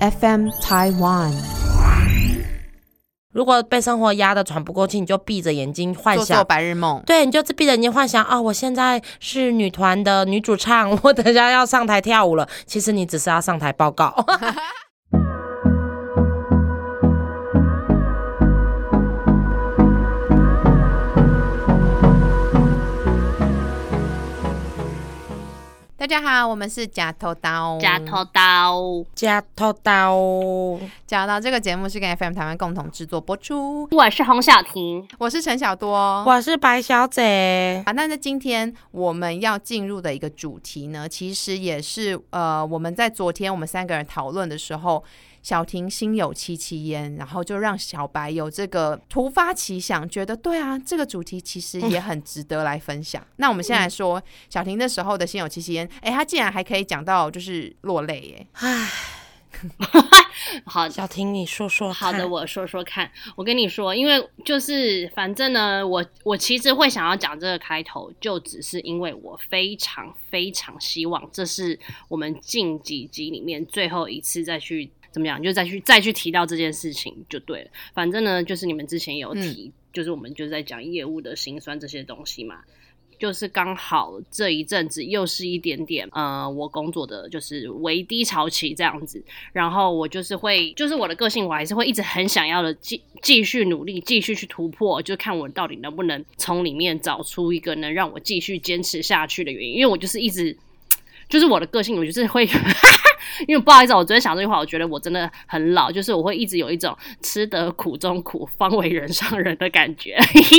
FM Taiwan。如果被生活压得喘不过气，你就闭着眼睛幻想做做白日梦。对，你就闭着眼睛幻想啊，我现在是女团的女主唱，我等下要上台跳舞了。其实你只是要上台报告。大家好，我们是假头刀。假头刀，假头刀，假头刀这个节目是跟 FM 台湾共同制作播出。我是洪小婷。我是陈小多。我是白小姐。啊，那在今天我们要进入的一个主题呢，其实也是呃，我们在昨天我们三个人讨论的时候，小婷心有戚戚焉，然后就让小白有这个突发奇想，觉得对啊，这个主题其实也很值得来分享。那我们先来说小婷那时候的心有戚戚焉，哎，她竟然还可以讲到就是落泪耶。唉，好小婷，你说说。好的，我说说看。我跟你说，因为就是反正呢，我我其实会想要讲这个开头，就只是因为我非常非常希望这是我们近几集里面最后一次再去怎么样，就再去再去提到这件事情就对了。反正呢，就是你们之前有提，就是我们就是在讲业务的辛酸这些东西嘛。就是刚好这一阵子又是一点点呃，我工作的就是微低潮期这样子，然后我就是会，就是我的个性，我还是会一直很想要的继继续努力，继续去突破，就看我到底能不能从里面找出一个能让我继续坚持下去的原因，因为我就是一直，就是我的个性，我就是会。因为不好意思，我昨天想这句话，我觉得我真的很老，就是我会一直有一种吃得苦中苦，方为人上人的感觉，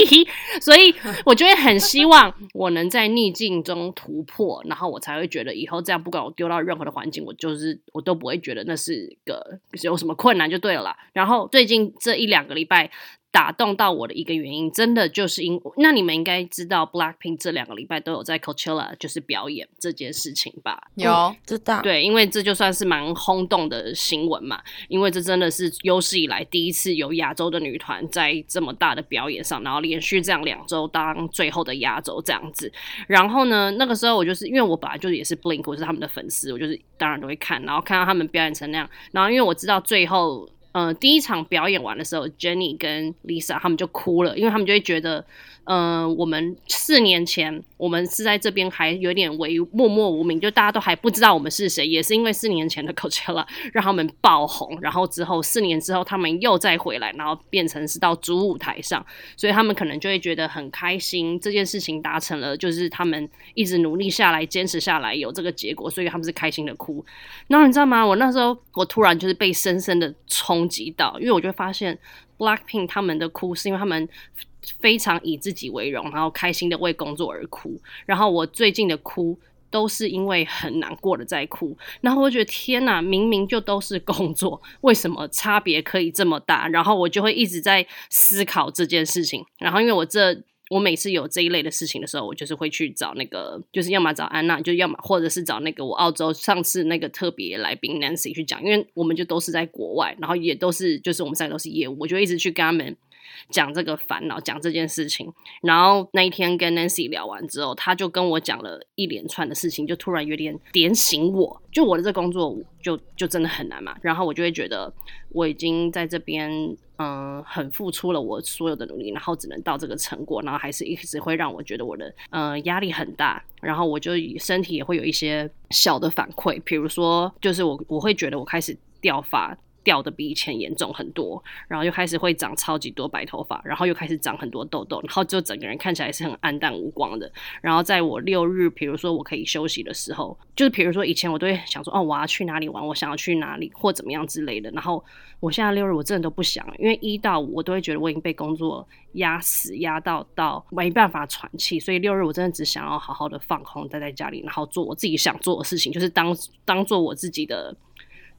所以我就会很希望我能在逆境中突破，然后我才会觉得以后这样，不管我丢到任何的环境，我就是我都不会觉得那是个有什么困难就对了啦。然后最近这一两个礼拜。打动到我的一个原因，真的就是因那你们应该知道，Blackpink 这两个礼拜都有在 Coachella 就是表演这件事情吧？有知道。对，因为这就算是蛮轰动的新闻嘛，因为这真的是有史以来第一次有亚洲的女团在这么大的表演上，然后连续这样两周当最后的压轴这样子。然后呢，那个时候我就是因为我本来就是也是 Blink，我是他们的粉丝，我就是当然都会看，然后看到他们表演成那样，然后因为我知道最后。呃，第一场表演完的时候，Jenny 跟 Lisa 他们就哭了，因为他们就会觉得，呃，我们四年前我们是在这边还有点为默默无名，就大家都还不知道我们是谁，也是因为四年前的 Coachella 让他们爆红，然后之后四年之后他们又再回来，然后变成是到主舞台上，所以他们可能就会觉得很开心，这件事情达成了，就是他们一直努力下来、坚持下来有这个结果，所以他们是开心的哭。然后你知道吗？我那时候我突然就是被深深的冲击到，因为我就发现 Blackpink 他们的哭是因为他们非常以自己为荣，然后开心的为工作而哭。然后我最近的哭都是因为很难过的在哭。然后我觉得天哪，明明就都是工作，为什么差别可以这么大？然后我就会一直在思考这件事情。然后因为我这。我每次有这一类的事情的时候，我就是会去找那个，就是要么找安娜，就要么或者是找那个我澳洲上次那个特别来宾 Nancy 去讲，因为我们就都是在国外，然后也都是就是我们三个都是业务，我就一直去跟他们讲这个烦恼，讲这件事情。然后那一天跟 Nancy 聊完之后，他就跟我讲了一连串的事情，就突然有点点醒我，就我的这工作就就真的很难嘛。然后我就会觉得我已经在这边。嗯，很付出了我所有的努力，然后只能到这个成果，然后还是一直会让我觉得我的呃压力很大，然后我就身体也会有一些小的反馈，比如说就是我我会觉得我开始掉发。掉的比以前严重很多，然后又开始会长超级多白头发，然后又开始长很多痘痘，然后就整个人看起来是很暗淡无光的。然后在我六日，比如说我可以休息的时候，就是比如说以前我都会想说，哦，我要去哪里玩，我想要去哪里或怎么样之类的。然后我现在六日我真的都不想，因为一到五我都会觉得我已经被工作压死，压到到没办法喘气，所以六日我真的只想要好好的放空，待在家里，然后做我自己想做的事情，就是当当做我自己的。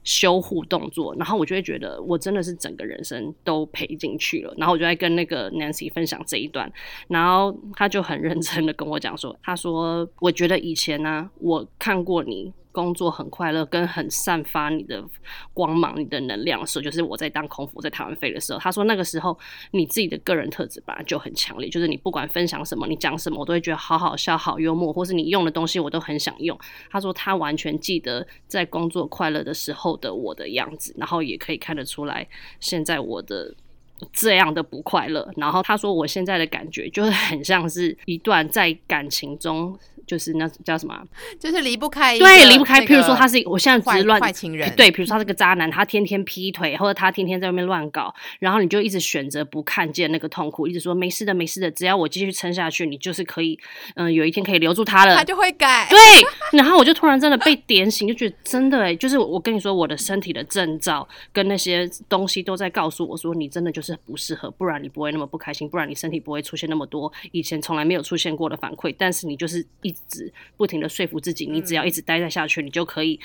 修护动作，然后我就会觉得我真的是整个人生都赔进去了。然后我就在跟那个 Nancy 分享这一段，然后他就很认真的跟我讲说：“他说我觉得以前呢，我看过你工作很快乐，跟很散发你的光芒、你的能量的时候，就是我在当空服在台湾飞的时候。他说那个时候你自己的个人特质本来就很强烈，就是你不管分享什么，你讲什么，我都会觉得好好笑、好幽默，或是你用的东西我都很想用。他说他完全记得在工作快乐的时候的我的样子，然后也可以看得出来现在我的。这样的不快乐，然后他说我现在的感觉就是很像是一段在感情中，就是那叫什么，就是离不开，对，离不开。譬如说他是我现在只是乱坏情人，对，比如说他是个渣男，他天天劈腿，或者他天天在外面乱搞，然后你就一直选择不看见那个痛苦，一直说没事的，没事的，只要我继续撑下去，你就是可以，嗯，有一天可以留住他了，他就会改。对，然后我就突然真的被点醒，就觉得真的哎，就是我跟你说，我的身体的征兆跟那些东西都在告诉我说，你真的就是。不适合，不然你不会那么不开心，不然你身体不会出现那么多以前从来没有出现过的反馈。但是你就是一直不停的说服自己，你只要一直待在下去，你就可以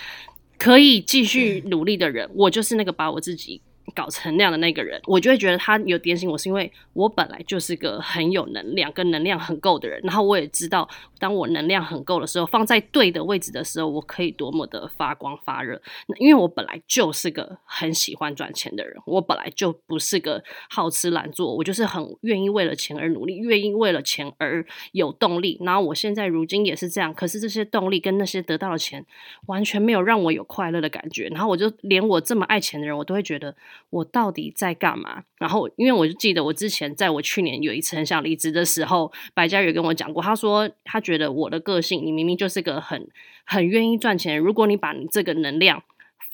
可以继续 努力的人。我就是那个把我自己。搞成那样的那个人，我就会觉得他有点醒我，是因为我本来就是个很有能量、跟能量很够的人。然后我也知道，当我能量很够的时候，放在对的位置的时候，我可以多么的发光发热。因为我本来就是个很喜欢赚钱的人，我本来就不是个好吃懒做，我就是很愿意为了钱而努力，愿意为了钱而有动力。然后我现在如今也是这样，可是这些动力跟那些得到的钱，完全没有让我有快乐的感觉。然后我就连我这么爱钱的人，我都会觉得。我到底在干嘛？然后，因为我就记得我之前在我去年有一次很想离职的时候，白嘉宇跟我讲过，他说他觉得我的个性，你明明就是个很很愿意赚钱，如果你把你这个能量。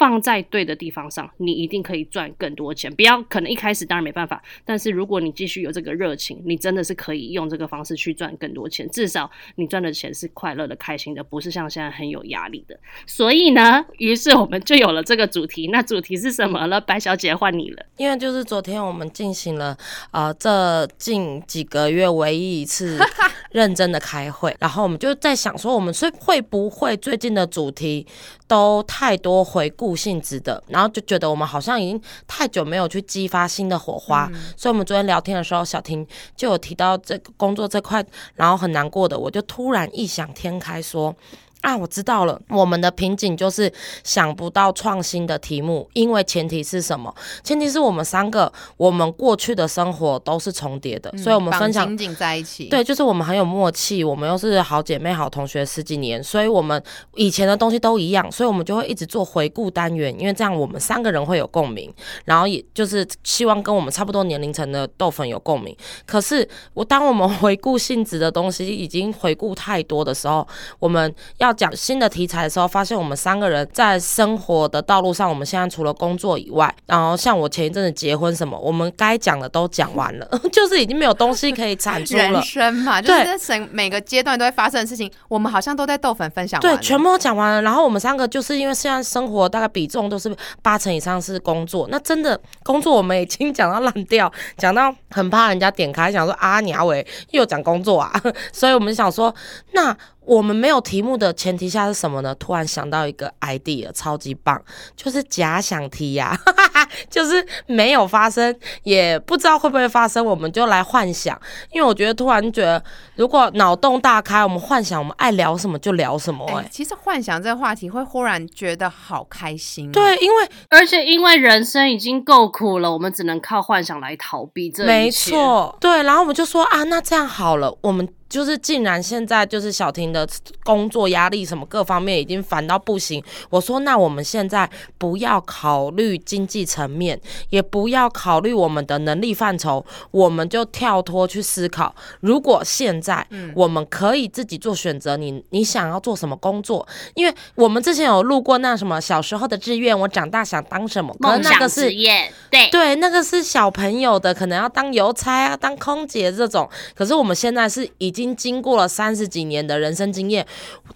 放在对的地方上，你一定可以赚更多钱。不要可能一开始当然没办法，但是如果你继续有这个热情，你真的是可以用这个方式去赚更多钱。至少你赚的钱是快乐的、开心的，不是像现在很有压力的。所以呢，于是我们就有了这个主题。那主题是什么了？白小姐换你了。因为就是昨天我们进行了呃这近几个月唯一一次 认真的开会，然后我们就在想说，我们是会不会最近的主题都太多回顾。性质的，然后就觉得我们好像已经太久没有去激发新的火花，所以我们昨天聊天的时候，小婷就有提到这个工作这块，然后很难过的，我就突然异想天开说。啊，我知道了。我们的瓶颈就是想不到创新的题目，因为前提是什么？前提是我们三个，我们过去的生活都是重叠的，所以我们分享紧紧在一起。对，就是我们很有默契，我们又是好姐妹、好同学十几年，所以我们以前的东西都一样，所以我们就会一直做回顾单元，因为这样我们三个人会有共鸣，然后也就是希望跟我们差不多年龄层的豆粉有共鸣。可是我当我们回顾性质的东西已经回顾太多的时候，我们要。讲新的题材的时候，发现我们三个人在生活的道路上，我们现在除了工作以外，然后像我前一阵子结婚什么，我们该讲的都讲完了，就是已经没有东西可以产出了。人生嘛，就是整每个阶段都会发生的事情，我们好像都在豆粉分享。对，全部都讲完了。然后我们三个就是因为现在生活大概比重都是八成以上是工作，那真的工作我们已经讲到烂掉，讲到很怕人家点开，想说啊，你阿伟又讲工作啊，所以我们想说那。我们没有题目的前提下是什么呢？突然想到一个 idea，超级棒，就是假想题呀，就是没有发生，也不知道会不会发生，我们就来幻想。因为我觉得突然觉得，如果脑洞大开，我们幻想，我们爱聊什么就聊什么。哎，其实幻想这个话题会忽然觉得好开心。对，因为而且因为人生已经够苦了，我们只能靠幻想来逃避这没错，对，然后我们就说啊，那这样好了，我们。就是竟然现在就是小婷的工作压力什么各方面已经烦到不行。我说那我们现在不要考虑经济层面，也不要考虑我们的能力范畴，我们就跳脱去思考，如果现在我们可以自己做选择，你你想要做什么工作？因为我们之前有录过那什么小时候的志愿，我长大想当什么？梦想职业，对对，那个是小朋友的，可能要当邮差啊，当空姐这种。可是我们现在是已经。经经过了三十几年的人生经验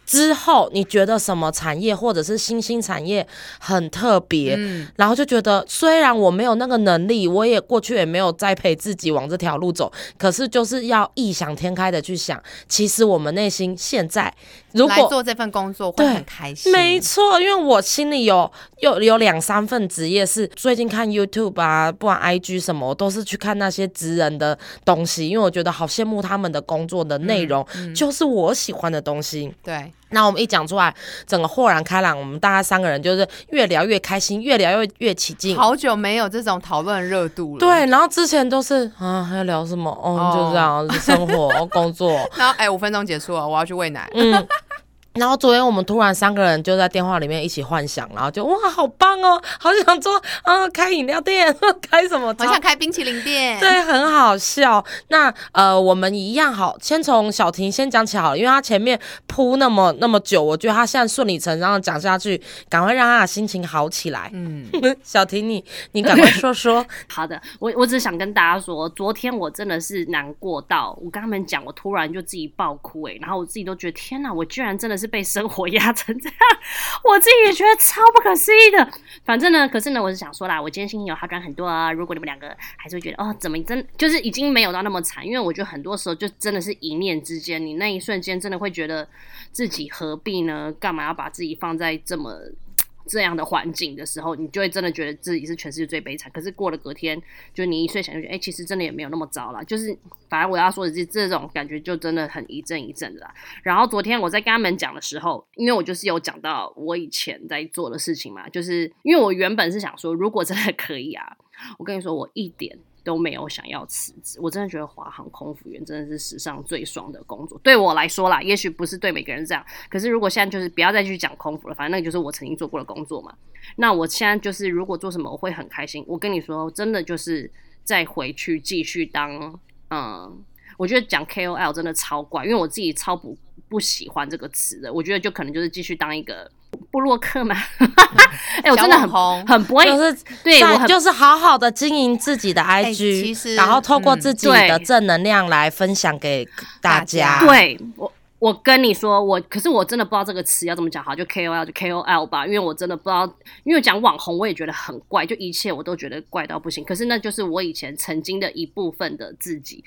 之后，你觉得什么产业或者是新兴产业很特别？嗯，然后就觉得虽然我没有那个能力，我也过去也没有栽培自己往这条路走，可是就是要异想天开的去想，其实我们内心现在如果做这份工作会很开心，没错，因为我心里有有有两三份职业是最近看 YouTube 啊，不管 IG 什么，我都是去看那些职人的东西，因为我觉得好羡慕他们的工作的。的内容，就是我喜欢的东西。对，那我们一讲出来，整个豁然开朗，我们大家三个人就是越聊越开心，越聊越越起劲。好久没有这种讨论热度了。对，然后之前都是啊，要聊什么？哦，就这样，生活、工作。然后哎，五分钟结束了，我要去喂奶。嗯。然后昨天我们突然三个人就在电话里面一起幻想，然后就哇，好棒哦，好想做啊，开饮料店，开什么？好想开冰淇淋店。对，很好笑。那呃，我们一样好，先从小婷先讲起好了，因为她前面铺那么那么久，我觉得她现在顺理成章的讲下去，赶快让她的心情好起来。嗯，小婷，你你赶快说说。好的，我我只想跟大家说，昨天我真的是难过到，我跟他们讲，我突然就自己爆哭哎，然后我自己都觉得天哪，我居然真的是。是被生活压成这样，我自己也觉得超不可思议的。反正呢，可是呢，我是想说啦，我今天心情有好转很多啊。如果你们两个还是会觉得哦，怎么真就是已经没有到那么惨，因为我觉得很多时候就真的是一念之间，你那一瞬间真的会觉得自己何必呢？干嘛要把自己放在这么。这样的环境的时候，你就会真的觉得自己是全世界最悲惨。可是过了隔天，就你一睡醒就觉得，哎，其实真的也没有那么糟了。就是反正我要说的是，这种感觉就真的很一阵一阵的啦。然后昨天我在跟他们讲的时候，因为我就是有讲到我以前在做的事情嘛，就是因为我原本是想说，如果真的可以啊，我跟你说，我一点。都没有想要辞职，我真的觉得华航空服员真的是史上最爽的工作。对我来说啦，也许不是对每个人这样，可是如果现在就是不要再去讲空服了，反正那就是我曾经做过的工作嘛。那我现在就是如果做什么我会很开心。我跟你说，真的就是再回去继续当，嗯，我觉得讲 KOL 真的超怪，因为我自己超不不喜欢这个词的。我觉得就可能就是继续当一个。布洛克嘛，哎，我真的很很不会，就是对我就是好好的经营自己的 IG，然后透过自己的正能量来分享给大家。对我，我跟你说，我可是我真的不知道这个词要怎么讲好，就 KOL 就 KOL 吧，因为我真的不知道，因为讲网红我也觉得很怪，就一切我都觉得怪到不行。可是那就是我以前曾经的一部分的自己。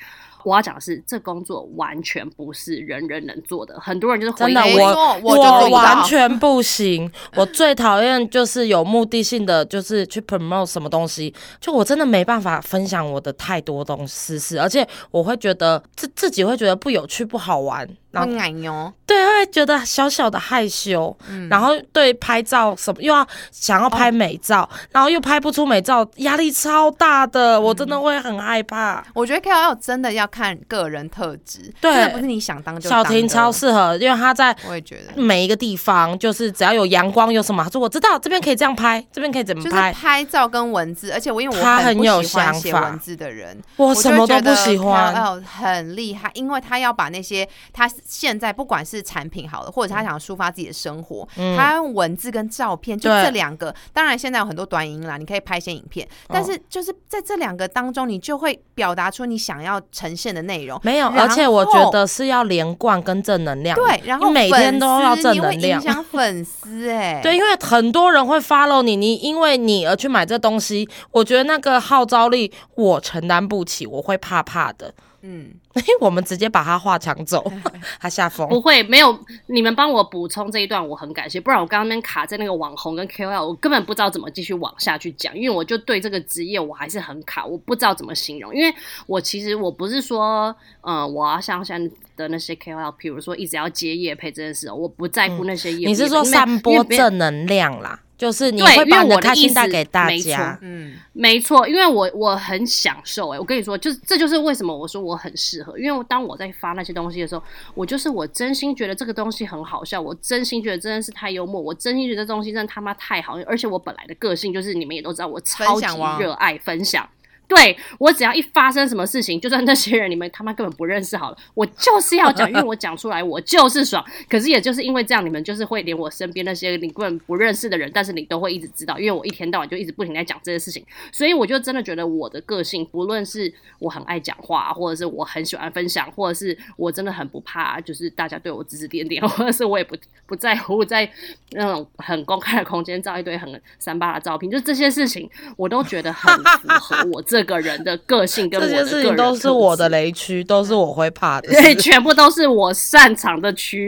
我要讲的是，这工作完全不是人人能做的。很多人就是真的，我我完全不行。我最讨厌就是有目的性的，就是去 promote 什么东西。就我真的没办法分享我的太多东西，是而且我会觉得自自己会觉得不有趣、不好玩。会矮妞，对，会觉得小小的害羞，嗯。然后对拍照什么又要想要拍美照，然后又拍不出美照，压力超大的，我真的会很害怕。我觉得 KOL 真的要看个人特质，对，不是你想当就小婷超适合，因为她在我也觉得。每一个地方，就是只要有阳光有什么，他说我知道这边可以这样拍，这边可以怎么拍，拍照跟文字，而且我因为我他很有想法，文字的人，我什么都不喜欢，很厉害，因为他要把那些他现在不管。是产品好了，或者他想抒发自己的生活，他用文字跟照片，就这两个。当然，现在有很多短音啦，你可以拍一些影片，但是就是在这两个当中，你就会表达出你想要呈现的内容。没有，而且我觉得是要连贯跟正能量。对，然后每天都要正能量，影响粉丝哎。对，因为很多人会 follow 你，你因为你而去买这东西，我觉得那个号召力我承担不起，我会怕怕的。嗯，我们直接把他话抢走，他下疯。不会没有你们帮我补充这一段，我很感谢，不然我刚刚那卡在那个网红跟 KOL，我根本不知道怎么继续往下去讲，因为我就对这个职业我还是很卡，我不知道怎么形容，因为我其实我不是说，嗯，我要像现在的那些 KOL，比如说一直要接夜配这件事，我不在乎那些业，你是说散播正能量啦？就是你会把我的开心带给大家，嗯，没错，因为我我很享受哎，我跟你说，就是这就是为什么我说我很适合，因为当我在发那些东西的时候，我就是我真心觉得这个东西很好笑，我真心觉得真的是太幽默，我真心觉得这东西真的他妈太好，而且我本来的个性就是你们也都知道，我超级热爱分享。对我只要一发生什么事情，就算那些人你们他妈根本不认识好了，我就是要讲，因为我讲出来我就是爽。可是也就是因为这样，你们就是会连我身边那些你根本不认识的人，但是你都会一直知道，因为我一天到晚就一直不停在讲这些事情，所以我就真的觉得我的个性，不论是我很爱讲话，或者是我很喜欢分享，或者是我真的很不怕，就是大家对我指指点点，或者是我也不 不在乎在那种很公开的空间照一堆很三八的照片，就这些事情，我都觉得很符合我这。这个人的个性跟这些事情都是我的雷区，都是我会怕的，对，全部都是我擅长的区，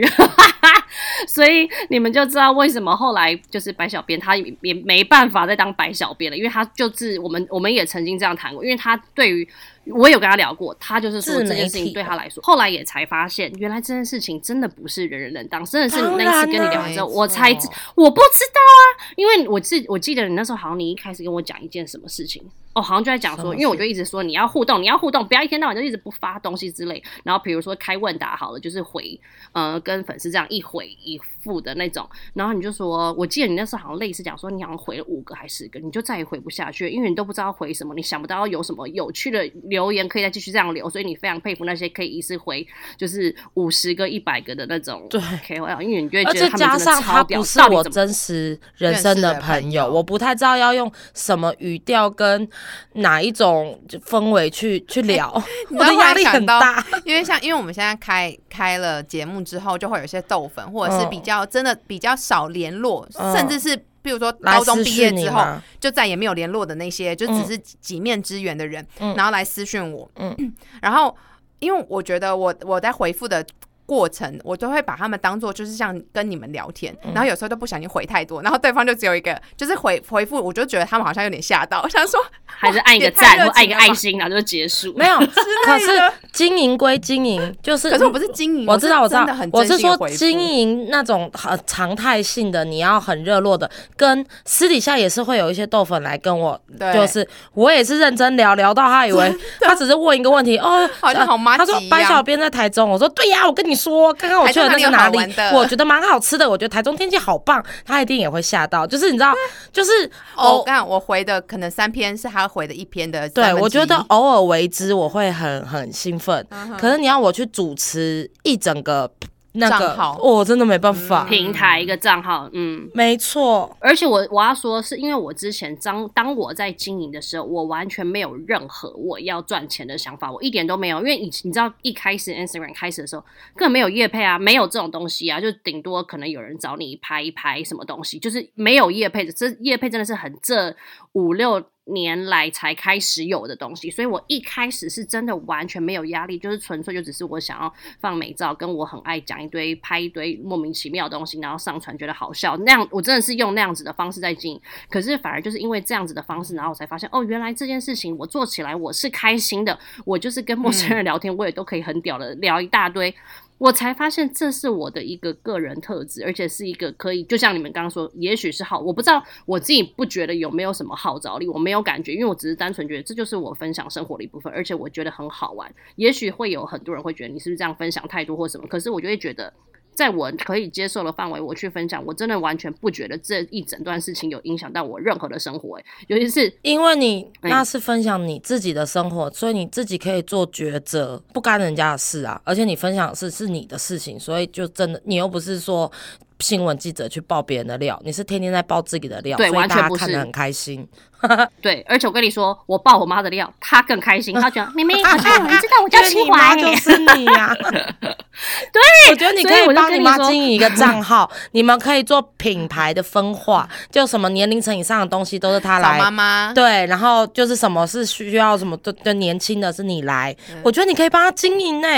所以你们就知道为什么后来就是白小编他也没办法再当白小编了，因为他就是我们我们也曾经这样谈过，因为他对于我有跟他聊过，他就是说这件事情对他来说，后来也才发现，原来这件事情真的不是人人能当，真的是你那一次跟你聊。完之后，我才我不知道啊，因为我记我记得你那时候好像你一开始跟我讲一件什么事情。哦，好像就在讲说，因为我就一直说你要互动，你要互动，不要一天到晚就一直不发东西之类。然后比如说开问答好了，就是回呃跟粉丝这样一回一复的那种。然后你就说，我记得你那时候好像类似讲说，你好像回了五个还是十个，你就再也回不下去，因为你都不知道回什么，你想不到有什么有趣的留言可以再继续这样留，所以你非常佩服那些可以一次回就是五十个、一百个的那种对 KOL，因为你就会觉得他们且加上他不是我真实人生的朋友，认识的朋友我不太知道要用什么语调跟哪一种氛围去去聊，我 我的压力很大。因为像因为我们现在开开了节目之后，就会有一些豆粉，或者是嗯。比较真的比较少联络，嗯。甚至是比如说高中毕业之后就再也没有联络的那些，就只是几面之缘的人，嗯。然后来私讯我，嗯。然后因为我觉得我我在回复的。过程我都会把他们当做就是像跟你们聊天，嗯。然后有时候都不小心回太多，然后对方就只有一个就是回回复，我就觉得他们好像有点吓到，想说还是按一个赞或按一个爱心，然后就结束。没有，可是经营归经营，就是可是我不是经营，我知道，我知道我是说经营那种很常态性的，你要很热络的，跟私底下也是会有一些豆粉来跟我，对。就是我也是认真聊聊到他以为他只是问一个问题，哦，好像好妈他说吉一样。白小编在台中，我说对呀，我跟你说，刚刚我去了那个哪里 我觉得蛮好吃的，我觉得台中天气好棒，他一定也会吓到，就是你知道，就是哦。刚我回的可能三篇是他回的一篇的对，我觉得偶尔为之，我会很很兴奋。嗯可是你要我去主持一整个那个账号，我真的没办法。平台一个账号，嗯。没错，而且我我要说，是因为我之前当当我在经营的时候，我完全没有任何我要赚钱的想法，我一点都没有。因为以你知道，一开始 Instagram 开始的时候，根本没有业配啊，没有这种东西啊，就顶多可能有人找你拍一拍什么东西，就是没有业配的。这业配真的是很这五六年来才开始有的东西，所以我一开始是真的完全没有压力，就是纯粹就只是我想要放美照，跟我很爱讲一堆拍一堆莫名其妙的东西，然后上传觉得好笑，那样我真的是用那样子的方式在经营。可是反而就是因为这样子的方式，然后我才发现哦，原来这件事情我做起来我是开心的，我就是跟陌生人聊天，我也都可以很屌的聊一大堆。我才发现这是我的一个个人特质，而且是一个可以，就像你们刚刚说，也许是好，我不知道我自己不觉得有没有什么号召力，我没有感觉，因为我只是单纯觉得这就是我分享生活的一部分，而且我觉得很好玩。也许会有很多人会觉得你是不是这样分享太多或什么，可是我就会觉得。在我可以接受的范围，我去分享，我真的完全不觉得这一整段事情有影响到我任何的生活、欸，尤其是因为你哎那是分享你自己的生活，所以你自己可以做抉择，不干人家的事啊。而且你分享的事是你的事情，所以就真的你又不是说新闻记者去爆别人的料，你是天天在爆自己的料，对所以大家完全不是看得很开心。对，而且我跟你说，我爆我妈的料，她更开心，她觉得明明好像有人知道我叫清华、就欸，是你呀、对，我觉得你可以我就帮你妈经营一个账号，你们可以做品牌的分化，就什么年龄层以上的东西都是她找来妈妈，对，然后就是什么是需要什么的的年轻的是你来，我觉得你可以帮她经营呢。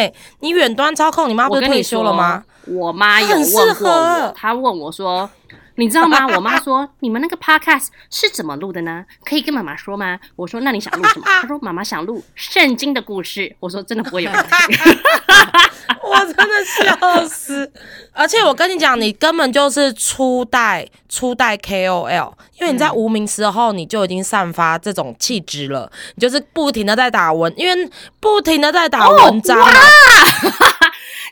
你远端操控，你妈不是退休了吗？说？我妈有问过我，她问我说：“你知道吗？” 我妈说：“你们那个 podcast 是怎么录的呢？可以跟妈妈说吗？”我说：“那你想录什么？” 她说：“妈妈想录圣经的故事。”我说：“真的不会有人听。我真的笑死！而且我跟你讲，你根本就是初代初代 KOL，因为你在无名时候你就已经散发这种气质了，你就是不停的在打文，因为不停的在打文章啊。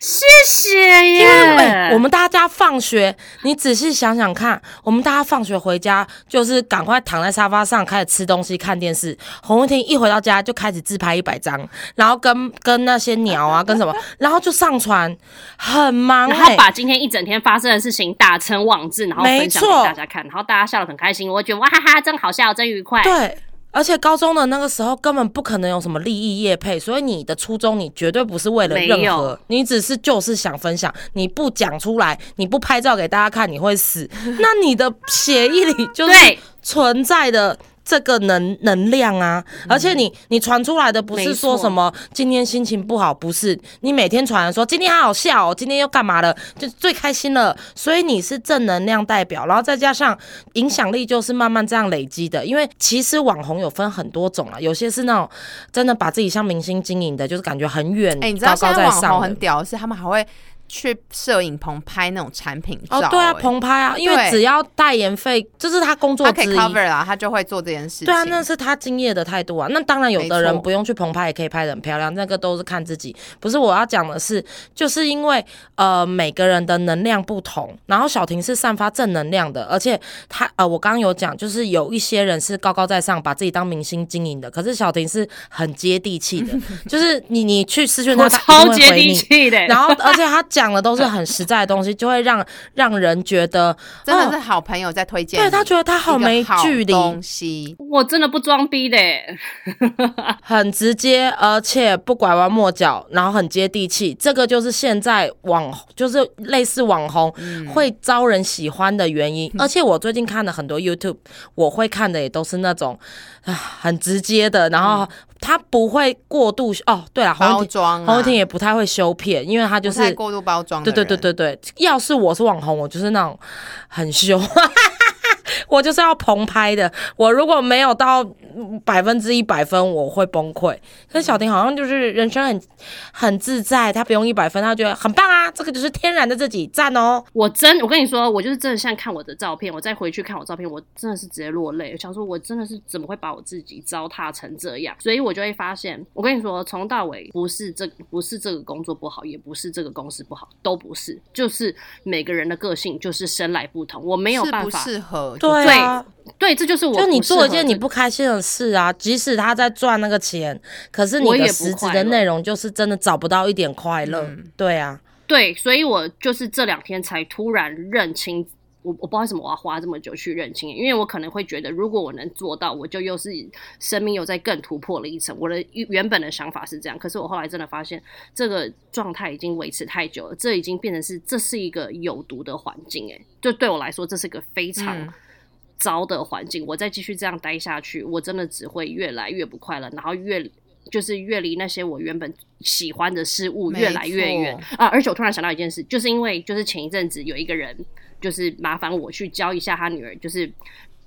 谢谢因为、哎耶！我们大家放学，你仔细想想看，我们大家放学回家就是赶快躺在沙发上开始吃东西、看电视。洪文婷一回到家就开始自拍一百张，然后跟 跟那些鸟啊，跟什么，然后就上传，很忙、然后欸。把今天一整天发生的事情打成网志，然后分享给大家看，然后大家笑得很开心，我觉得哇哈哈，真好笑，真愉快。对，而且高中的那个时候根本不可能有什么利益业配，所以你的初衷你绝对不是为了任何，你只是就是想分享，你不讲出来，你不拍照给大家看，你会死。那你的协议里就是存在的。这个能能量啊，而且你你传出来的不是说什么今天心情不好，不是。你每天传的说今天好好笑哦，今天又干嘛了，就最开心了，所以你是正能量代表，然后再加上影响力就是慢慢这样累积的，因为其实网红有分很多种啊，有些是那种真的把自己像明星经营的，就是感觉很远，哎、你知道高高现在上很屌是，他们还会去摄影棚拍那种产品照、哦，对啊，哎棚拍啊，因为只要代言费，这是他工作他可以。cover 啦，他就会做这件事情。对啊，那是他敬业的态度啊。那当然，有的人不用去棚拍，也可以拍的很漂亮，那个都是看自己。不是我要讲的是，就是因为呃每个人的能量不同，然后小婷是散发正能量的，而且她呃我刚刚有讲，就是有一些人是高高在上，把自己当明星经营的，可是小婷是很接地气的，就是你你去私讯他，他超接地。气的。然后，而且他讲的都是很实在的东西，就会让让人觉得，哦真的是好朋友在推荐你，对他觉得他好没好距离，东西。我真的不装逼的，很直接，而且不拐弯抹角，然后很接地气。这个就是现在网，就是类似网红、会招人喜欢的原因。而且我最近看了很多 YouTube，我会看的也都是那种啊很直接的，然后他不会过度哦。对了，包装啊红婷也不太会修片，因为他就是过度包装对。对对对对，要是我是网红，我就是那种很凶，我就是要棚拍的。我如果没有到百分之一百分，我会崩溃。可是小婷好像就是人生很很自在，她不用一百分，她觉得很棒啊，这个就是天然的自己，赞哦。我真，我跟你说，我就是真的现在看我的照片，我再回去看我照片，我真的是直接落泪。我想说，我真的是怎么会把我自己糟蹋成这样？所以我就会发现，我跟你说，从到尾不是这不是这个工作不好，也不是这个公司不好，都不是，就是每个人的个性就是生来不同，我没有办法。适合？对啊，对，这就是我就你做一件你不开心的事啊，即使他在赚那个钱，可是你的实质的内容就是真的找不到一点快乐。嗯对啊，对，所以我就是这两天才突然认清，我我不知道为什么我要花这么久去认清，因为我可能会觉得，如果我能做到，我就又是生命又在更突破了一层。我的原本的想法是这样，可是我后来真的发现，这个状态已经维持太久了，这已经变成是这是一个有毒的环境，诶，就对我来说，这是个非常。嗯糟的环境，我再继续这样待下去，我真的只会越来越不快乐，然后越就是越离那些我原本喜欢的事物越来越远错啊！而且我突然想到一件事，就是因为就是前一阵子有一个人就是麻烦我去教一下他女儿，就是。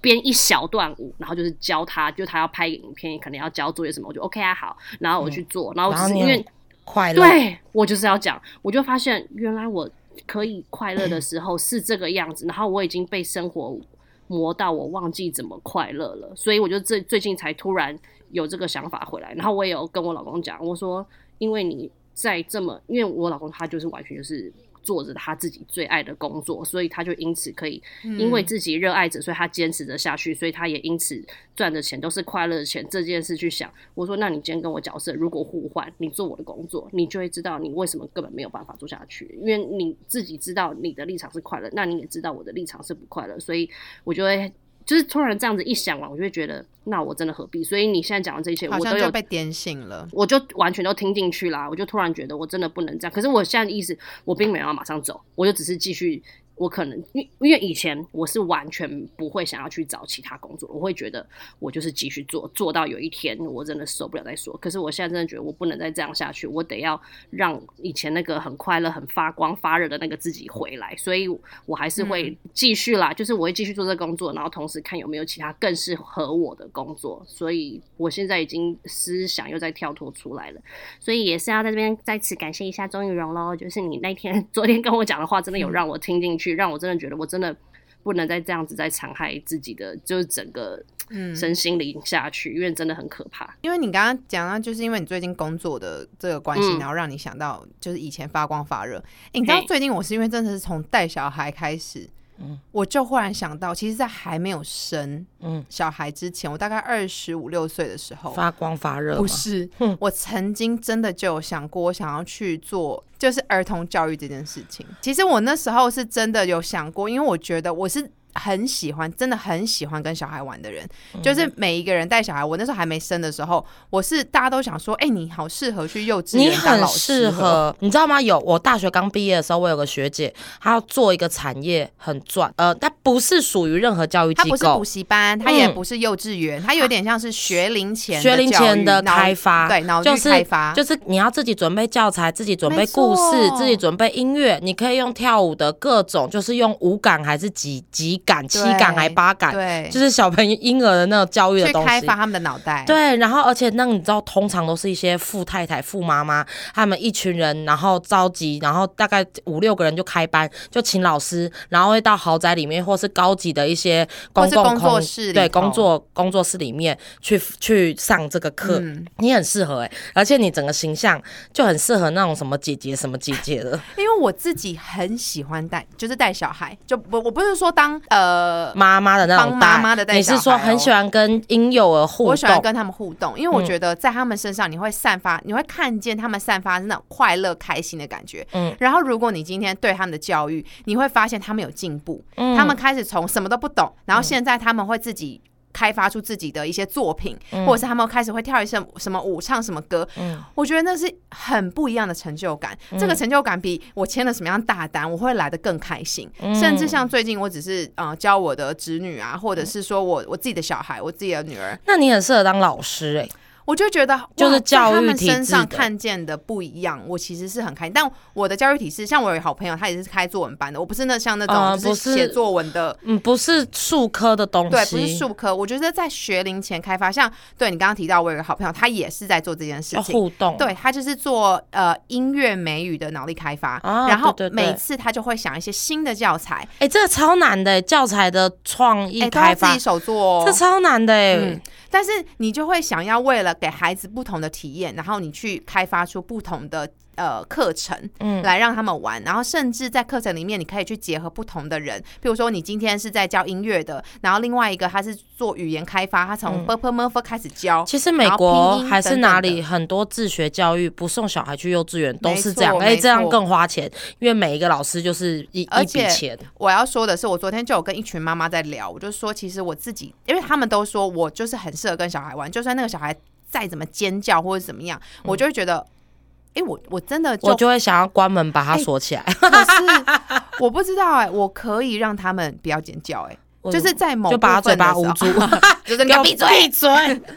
编一小段舞，然后就是教他，就他要拍影片，可能要交作业什么，我就 OK 啊，好，然后我去做，然后然后只是因为快乐，对我就是要讲，我就发现原来我可以快乐的时候是这个样子，然后我已经被生活磨到我忘记怎么快乐了，所以我就最最近才突然有这个想法回来，然后我也有跟我老公讲，我说因为你在这么，因为我老公他就是完全就是。做着他自己最爱的工作，所以他就因此可以，因为自己热爱着，所以他坚持着下去，所以他也因此赚的钱都是快乐的钱。这件事去想，我说，那你今天跟我角色如果互换，你做我的工作，你就会知道你为什么根本没有办法做下去，因为你自己知道你的立场是快乐，那你也知道我的立场是不快乐，所以我就会。就是突然这样子一想完，我就会觉得，那我真的何必？所以你现在讲的这些，好像我都有就被点醒了。我就完全都听进去啦，我就突然觉得我真的不能这样。可是我现在的意思，我并没有要马上走，我就只是继续。我可能因因为以前我是完全不会想要去找其他工作，我会觉得我就是继续做，做到有一天我真的受不了再说。可是我现在真的觉得我不能再这样下去，我得要让以前那个很快乐、很发光发热的那个自己回来。所以我还是会继续啦，就是我会继续做这个工作，然后同时看有没有其他更适合我的工作。所以我现在已经思想又在跳脱出来了。所以也是要在这边再次感谢一下钟玉荣喽，就是你那天 昨天跟我讲的话，真的有让我听进去，让我真的觉得我真的不能再这样子再残害自己的，就是整个嗯身心灵下去，因为真的很可怕。因为你刚刚讲到，就是因为你最近工作的这个关系，嗯然后让你想到就是以前发光发热。诶你知道嘿最近我是因为真的是从带小孩开始，我就忽然想到，其实，在还没有生嗯。小孩之前，我大概二十五六岁的时候，发光发热，不是，我曾经真的就有想过，我想要去做就是儿童教育这件事情。其实我那时候是真的有想过，因为我觉得我是很喜欢，真的很喜欢跟小孩玩的人，嗯。就是每一个人带小孩。我那时候还没生的时候，我是大家都想说，哎、你好适合去幼稚园当很老师哦，适合，你知道吗？有我大学刚毕业的时候，我有个学姐，她要做一个产业很赚，呃，她不是属于任何教育机构。她不是补，习班，她也嗯不是幼稚园，她有点像是学龄前学龄前的开发，对就是开发，就是你要自己准备教材，自己准备故事，自己准备音乐，你可以用跳舞的各种，就是用五感还是几几感、七感还八感，对，就是小朋友婴儿的那种教育的东西。开发他们的脑袋。对，然后而且那你知道，通常都是一些富太太、富妈妈，他们一群人，然后召集，然后大概五六个人就开班，就请老师，然后会到豪宅里面或是高级的一些公共工作空室对工作工作室里面去去上这个课，嗯，你很适合哎、而且你整个形象就很适合那种什么姐姐什么姐姐的，因为我自己很喜欢带，就是带小孩，就我我不是说当呃。妈妈的那种帮妈妈的带你是说很喜欢跟婴幼儿互动？我喜欢跟他们互动，因为我嗯觉得在他们身上你会散发，你会看见他们散发那种快乐、开心的感觉。嗯然后如果你今天对他们的教育，你会发现他们有进步，嗯他们开始从什么都不懂，然后现在他们会自己。开发出自己的一些作品，嗯。或者是他们开始会跳一些什么舞、唱什么歌，嗯。我觉得那是很不一样的成就感。这个成就感比我签了什么样大单，我会来的更开心。嗯。甚至像最近，我只是呃教我的侄女啊，或者是说我我自己的小孩，我自己的女儿，那你很适合当老师哎、我就觉得就是教育体们身上看见的不一样，我其实是很开心。但我的教育体系，像我有好朋友，他也是开作文班的，我不是那像那种就是写作文的。嗯，不是数科的东西，对，不是数科。我觉得在学龄前开发，像对你刚刚提到，我有个好朋友，他也是在做这件事情。互动，对他就是做呃音乐美语的脑力开发，啊然后每次他就会想一些新的教材，哎、这个超难的、欸，教材的创意开发，自己手做哦。这超难的哎、嗯，但是你就会想要为了给孩子不同的体验，然后你去开发出不同的呃课程，嗯。来让他们玩，然后甚至在课程里面你可以去结合不同的人，比如说你今天是在教音乐的，然后另外一个他是做语言开发，他从嗯。B p m f 开始教，其实美国还是哪里很多自学教育不送小孩去幼稚园都是这样，错哎、这样更花钱，因为每一个老师就是一一笔钱。我要说的是，我昨天就有跟一群妈妈在聊，我就说，其实我自己，因为他们都说我就是很适合跟小孩玩，就算那个小孩再怎么尖叫或者怎么样，我就会觉得，哎、我我真的就我就会想要关门把它哎锁起来，可是我不知道哎、我可以让他们不要尖叫哎、就是在某就把嘴巴捂 就是你要闭嘴，闭嘴。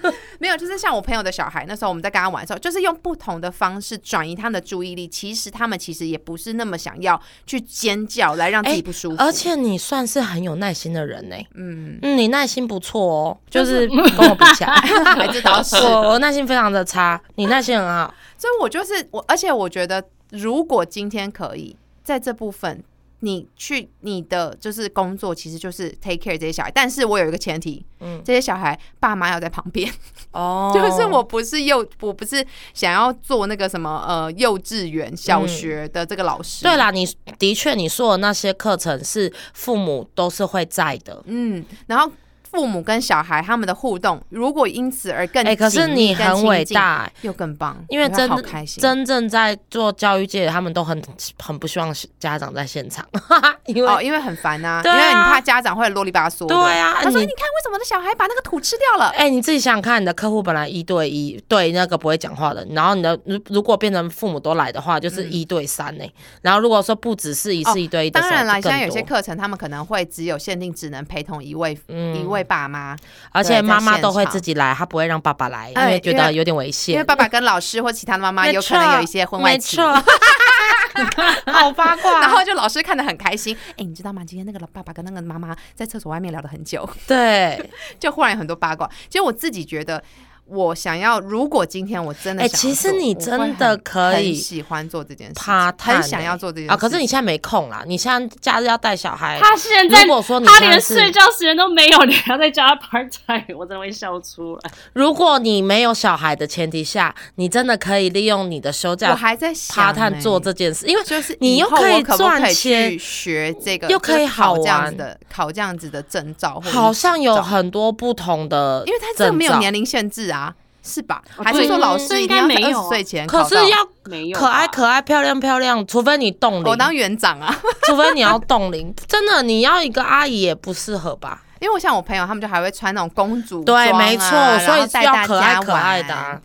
没有，就是像我朋友的小孩，那时候我们在跟他玩的时候，就是用不同的方式转移他们的注意力。其实他们其实也不是那么想要去尖叫来让自己不舒服，而且你算是很有耐心的人呢、嗯，嗯，你耐心不错哦，就就是是 跟我比起来，还这倒是。我我耐心非常的差，你耐心很好。所以我就是我，而且我觉得，如果今天可以在这部分，你去你的就是工作，其实就是 take care 这些小孩。但是我有一个前提，嗯这些小孩爸妈要在旁边，哦 就是我不是幼，我不是想要做那个什么呃幼稚园、小学的这个老师。对，啦，你的确你说的那些课程是父母都是会在的。嗯，然后。父母跟小孩他们的互动，如果因此而更哎、可是你很伟，大、欸又更棒，因为真的开心。真正在做教育界的，他们都很很不希望家长在现场，因为、哦，因为很烦呐、因为你怕家长会啰里吧嗦。对啊他说：“你你看，为什么我的小孩把那个土吃掉了？哎、你自己想想看，你的客户本来一对一对那个不会讲话的，然后你的如如果变成父母都来的话，就是一对三呢、然后如果说不只是一次一对一？”当然啦，就更现在有些课程他们可能会只有限定，只能陪同一位、一位爸妈，而且妈妈都会自己来，她不会让爸爸来，因哎为觉得有点危险因为。爸爸跟老师或其他的妈妈有可能有一些婚外情。好八卦。然后就老师看得很开心，哎、你知道吗？今天那个老爸爸跟那个妈妈在厕所外面聊了很久，对，就忽然有很多八卦。其实我自己觉得，我想要，如果今天我真的哎想其实你真的可以喜欢做这件事情，趴探很想要欸做这件事啊，可是你现在没空啦，你现在假日要带小孩。他现在如果说你他连睡觉时间都没有，你还要再叫他 part time，我真的会笑出来。如果你没有小孩的前提下，你真的可以利用你的休假我假还在想、趴探欸做这件事，因为就是你又可以赚钱学这个，又可以就是考好这样玩子的考这样子的证照，好像有很多不同的，因为他这个没有年龄限制啊，是吧？哦还是对说老师一定要在二十岁前？可是要没有可爱可爱漂亮漂亮，除非你冻龄，我当园长啊，除非你要冻龄，真的你要一个阿姨也不适合吧？因为我像我朋友，他们就还会穿那种公主啊没错，然所以后要可爱可爱的、啊。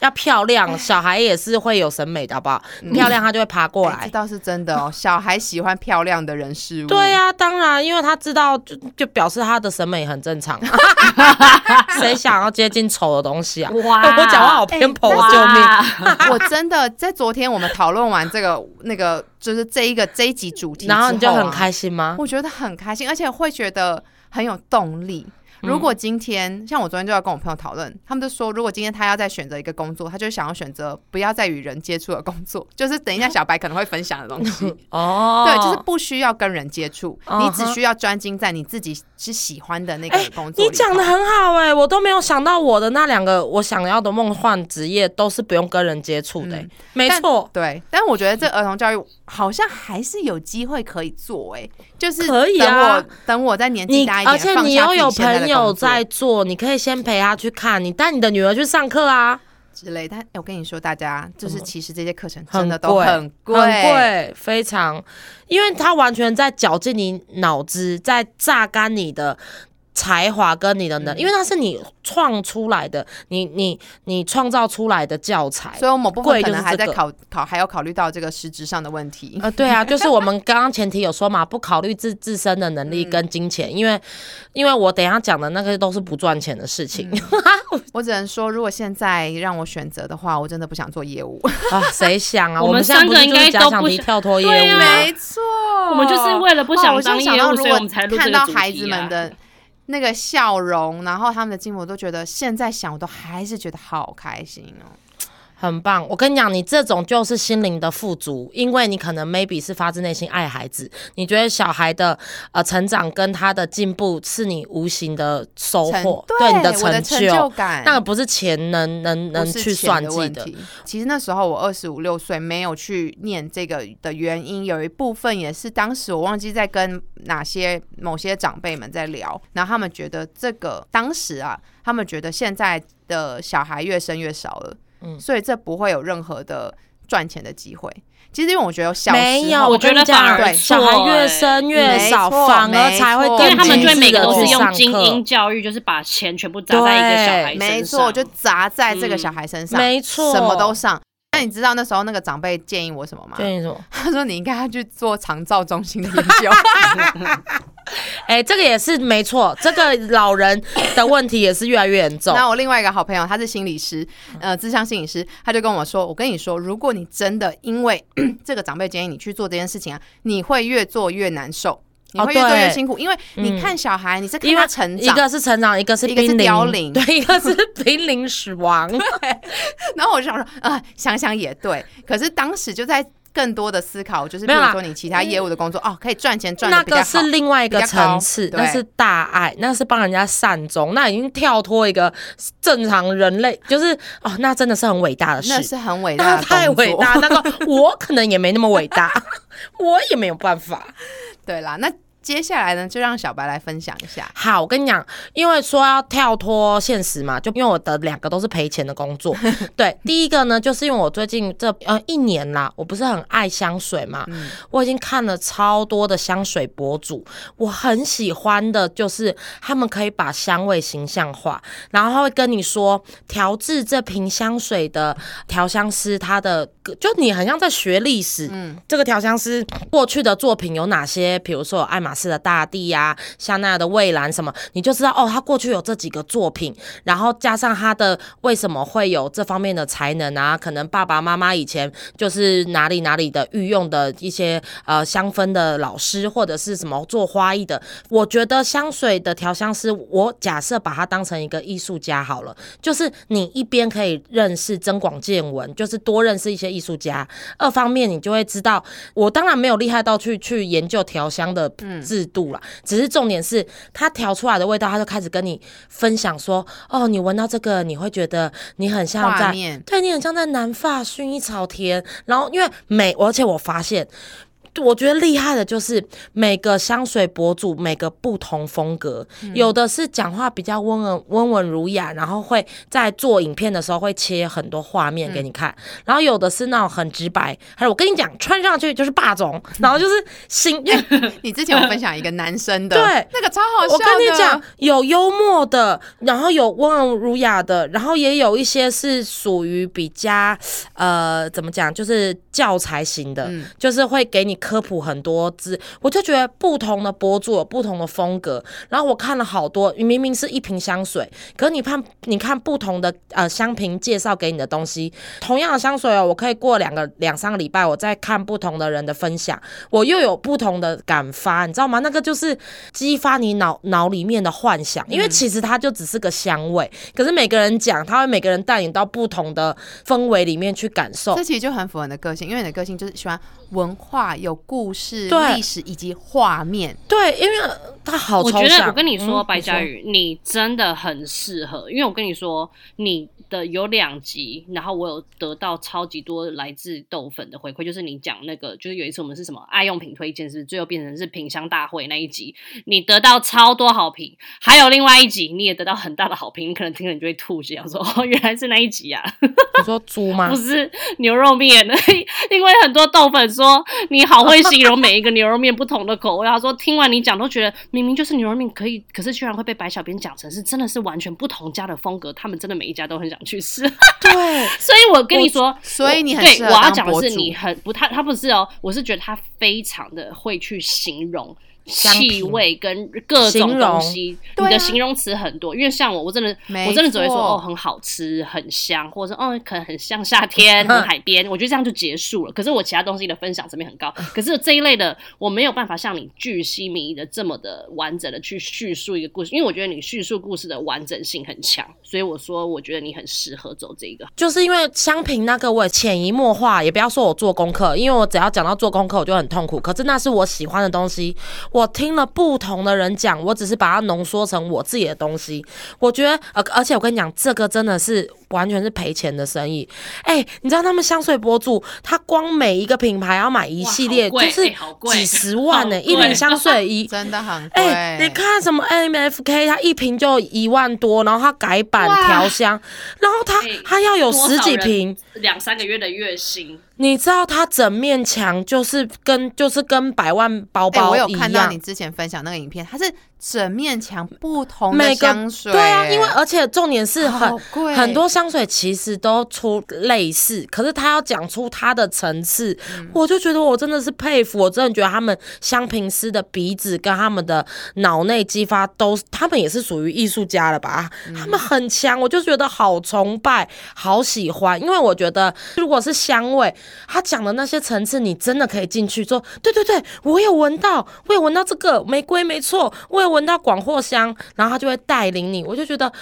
要漂亮，小孩也是会有审美的，好不好？漂亮他就会爬过来。哎这倒是真的哦，小孩喜欢漂亮的人事物。对啊、当然，因为他知道，就就表示他的审美很正常。谁想要接近丑的东西啊？哇我讲话好偏颇，哎救命！我真的在昨天我们讨论完这个那个就是这一个这一集主题、然后你就很开心，心吗？我觉得很开心，而且会觉得很有动力。如果今天、像我昨天就要跟我朋友讨论，他们就说，如果今天他要再选择一个工作，他就想要选择不要再与人接触的工作，就是等一下小白可能会分享的东西。哦，对，就是不需要跟人接触，嗯你只需要专精在你自己是喜欢的那个工作。你讲的很好哎、我都没有想到我的那两个我想要的梦幻职业都是不用跟人接触的、欸嗯没错，对，但我觉得这儿童教育好像还是有机会可以做、哎，就是可以啊等我在年纪大一点，而且你要有朋友在做，你可以先陪他去看，你带你的女儿去上课啊，之类。但、哎我跟你说，大家就是其实这些课程真的都很贵，很贵，非常，因为他完全在绞尽你脑汁，在榨干你的。才华跟你的能，嗯因为那是你创出来的，你你你创造出来的教材，所以我某部分可能就是还在考考，还要考虑到这个实质上的问题。呃，对啊，就是我们刚刚前提有说嘛，不考虑自自身的能力嗯跟金钱，因为因为我等一下讲的那个都是不赚钱的事情、我只能说，如果现在让我选择的话，我真的不想做业务。啊，谁想啊？我们们现在不是三个应该都不想敌跳脱业务？没错，我们就是为了不哦我想当就想到，业务，所以如果我们才录这看到孩子们的那个笑容，然后他们的进步，我都觉得现在想，我都还是觉得好开心哦。很棒，我跟你讲，你这种就是心灵的富足，因为你可能 maybe 是发自内心爱孩子，你觉得小孩的呃成长跟他的进步是你无形的收获，对你的成就感，那个不是钱能能能去算计的。其实那时候我二十五六岁没有去念这个的原因，有一部分也是当时我忘记在跟哪些某些长辈们在聊，然后他们觉得这个当时啊，他们觉得现在的小孩越生越少了，嗯所以这不会有任何的赚钱的机会。其实因为我觉得小时候没有，我觉得反而对小孩越生越少，反而才会因为他们就会每个都是用精英教育，就是把钱全部砸在一个小孩身上。没错，就砸在这个嗯小孩身上，没错，什么都上。那你知道那时候那个长辈建议我什么吗？建议什么？他说你应该要去做长照中心的研究。哎、这个也是没错，这个老人的问题也是越来越严重。那我另外一个好朋友，他是心理师，呃，智商心理师，他就跟我说：“我跟你说，如果你真的因为 这个长辈建议你去做这件事情啊，你会越做越难受，你会越做越辛苦，因为你看小孩，你是看他成长。一个是成长，一个是一个是凋零，对，一个是濒临死亡。然后我就想说，啊、想想也对。可是当时就在更多的思考，就是比如说你其他业务的工作，哦，可以赚钱赚的那个是。另外一个层次，那是大爱，那是帮人家善终，那已经跳脱一个正常人类，就是哦，那真的是很伟大的事。那是很伟那大的太伟大，那个我可能也没那么伟大，我也没有办法。对啦，那接下来呢，就让小白来分享一下。好，我跟你讲，因为说要跳脱现实嘛，就因为我的两个都是赔钱的工作。对，第一个呢，就是因为我最近这呃一年啦，我不是很爱香水嘛，嗯我已经看了超多的香水博主，我很喜欢的就是他们可以把香味形象化，然后他会跟你说调制这瓶香水的调香师，他的就你很像在学历史，嗯这个调香师过去的作品有哪些？比如说有爱马仕的大地呀、香奈儿的蔚蓝什么，你就知道哦，他过去有这几个作品，然后加上他的为什么会有这方面的才能啊？可能爸爸妈妈以前就是哪里哪里的御用的一些呃香氛的老师，或者是什么做花艺的。我觉得香水的调香师，我假设把它当成一个艺术家好了，就是你一边可以认识增广见闻，就是多认识一些艺术家；二方面你就会知道，我当然没有厉害到去去研究调香的制度啦，只是重点是他调出来的味道，他就开始跟你分享说，哦，你闻到这个，你会觉得你很像在。对你很像在南法薰衣草田，然后因为每，而且我发现我觉得厉害的就是每个香水博主每个不同风格，有的是讲话比较温文温文儒雅，然后会在做影片的时候会切很多画面给你看，然后有的是那种很直白，还有我跟你讲，穿上去就是霸总，然后就是新。你之前有分享一个男生的，对，那个超好笑。我跟你讲，有幽默的，然后有温文儒雅的，然后也有一些是属于比较呃，怎么讲，就是教材型的，就是会给你科普很多字。我就觉得不同的博主有不同的风格。然后我看了好多，明明是一瓶香水，可是你看，你看不同的呃香瓶介绍给你的东西，同样的香水哦，我可以过两个两三个礼拜，我再看不同的人的分享，我又有不同的感发，你知道吗？那个就是激发你脑脑里面的幻想，因为其实它就只是个香味，可是每个人讲，他会每个人带领到不同的氛围里面去感受。这其实就很符合你的个性，因为你的个性就是喜欢文化、有故事、历史以及画面。对，因为它好抽象。我觉得我跟你说，嗯白嘉宇，你真的很适合，因为我跟你说，你的有两集，然后我有得到超级多来自豆粉的回馈，就是你讲那个，就是有一次我们是什么爱用品推荐，是是最后变成是品香大会那一集，你得到超多好评，还有另外一集你也得到很大的好评，你可能听了你就会吐血，想说哦，原来是那一集啊。你说猪吗不？是牛肉面，因为很多豆粉说你好会形容每一个牛肉面不同的口味。他说听完你讲都觉得明明就是牛肉面可以，可是居然会被白小编讲成是真的是完全不同家的风格，他们真的每一家都很想去试。对，所以我跟你说，所以你很对我要讲的是你很不他他不是哦，我是觉得他非常的会去形容。香气味跟各种东西，你的形容词很多。因为像我，我真的我真的只会说哦很好吃、很香，或者是哦可能很像夏天、很海边。我觉得这样就结束了。可是我其他东西的分享层面很高，可是这一类的我没有办法像你巨细靡遗的这么的完整的去叙述一个故事，因为我觉得你叙述故事的完整性很强，所以我说我觉得你很适合走这个。就是因为香瓶那个我也潜移默化，也不要说我做功课，因为我只要讲到做功课我就很痛苦。可是那是我喜欢的东西，我听了不同的人讲，我只是把它浓缩成我自己的东西。我觉得，呃，而且我跟你讲，这个真的是完全是赔钱的生意。哎、你知道他们香水博主，他光每一个品牌要买一系列，就是几十万呢、一瓶香水一 真的很贵。哎、你看什么 MFK，它一瓶就一万多，然后它改版调香，然后它哎它要有十几瓶，两三个月的月薪，你知道它整面墙就是跟就是跟百万包包一有看到样。你。之前分享那个影片，它是整面墙不同的香水，对啊，因为而且重点是很贵。很多香水其实都出类似，可是他要讲出它的层次，嗯。我就觉得我真的是佩服，我真的觉得他们香瓶师的鼻子跟他们的脑内激发都，他们也是属于艺术家了吧？嗯。他们很强，我就觉得好崇拜，好喜欢，因为我觉得如果是香味，他讲的那些层次，你真的可以进去说，对对对，我有闻到，我有闻到这个玫瑰，没错，我有闻到广藿香，然后他就会带领你，我就觉得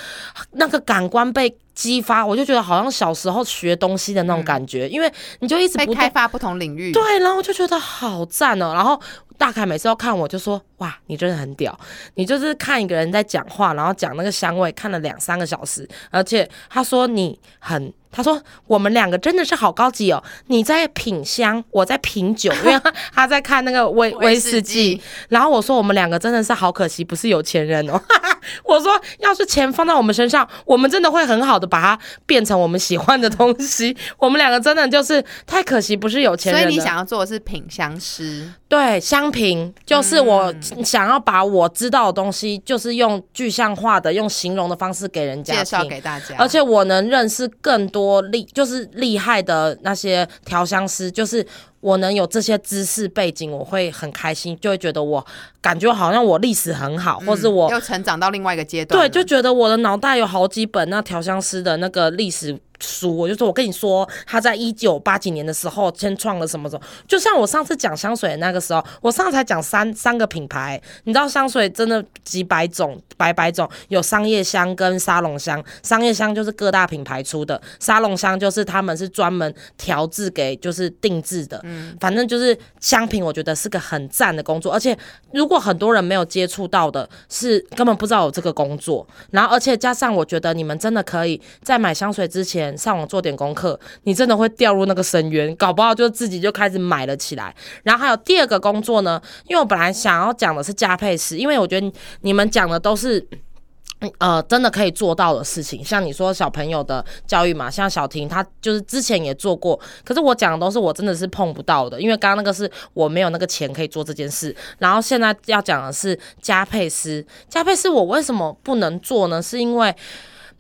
那个感官被激发，我就觉得好像小时候学东西的那种感觉，因为你就一直不断开发不同领域。对，然后我就觉得好赞哦。然后大凯每次要看我就说：“哇，你真的很屌！你就是看一个人在讲话，然后讲那个香味，看了两三个小时，而且他说你很。”他说：“我们两个真的是好高级哦！你在品香，我在品酒，因为他 他在看那个威威威士忌。然后我说我们两个真的是好可惜，不是有钱人哦。我说要是钱放在我们身上，我们真的会很好的把它变成我们喜欢的东西。我们两个真的就是太可惜，不是有钱人。所以你想要做的是品香师，对，香评就是我想要把我知道的东西，就是用具象化的、用形容的方式给人家介绍给大家。而且我能认识更多多厉，就是厉害的那些调香师，就是我能有这些知识背景，我会很开心，就会觉得我感觉好像我历史很好，或是我又成长到另外一个阶段对，就觉得我的脑袋有好几本那调香师的那个历史书，我就说我跟你说，他在一九八几年的时候先创了什么什么，就像我上次讲香水的那个时候，我上次才讲三三个品牌，你知道香水真的几百种，百百种，有商业香跟沙龙香，商业香就是各大品牌出的，沙龙香就是他们是专门调制给就是定制的，反正就是香品，我觉得是个很赞的工作，而且如果很多人没有接触到的，是根本不知道有这个工作。然后，而且加上我觉得你们真的可以在买香水之前，前上网做点功课，你真的会掉入那个深渊，搞不好就自己就开始买了起来。然后还有第二个工作呢，因为我本来想要讲的是加配师，因为我觉得你们讲的都是。呃，真的可以做到的事情，像你说小朋友的教育嘛，像小婷她就是之前也做过，可是我讲的都是我真的是碰不到的，因为刚刚那个是我没有那个钱可以做这件事，然后现在要讲的是加配师，加配师我为什么不能做呢？是因为。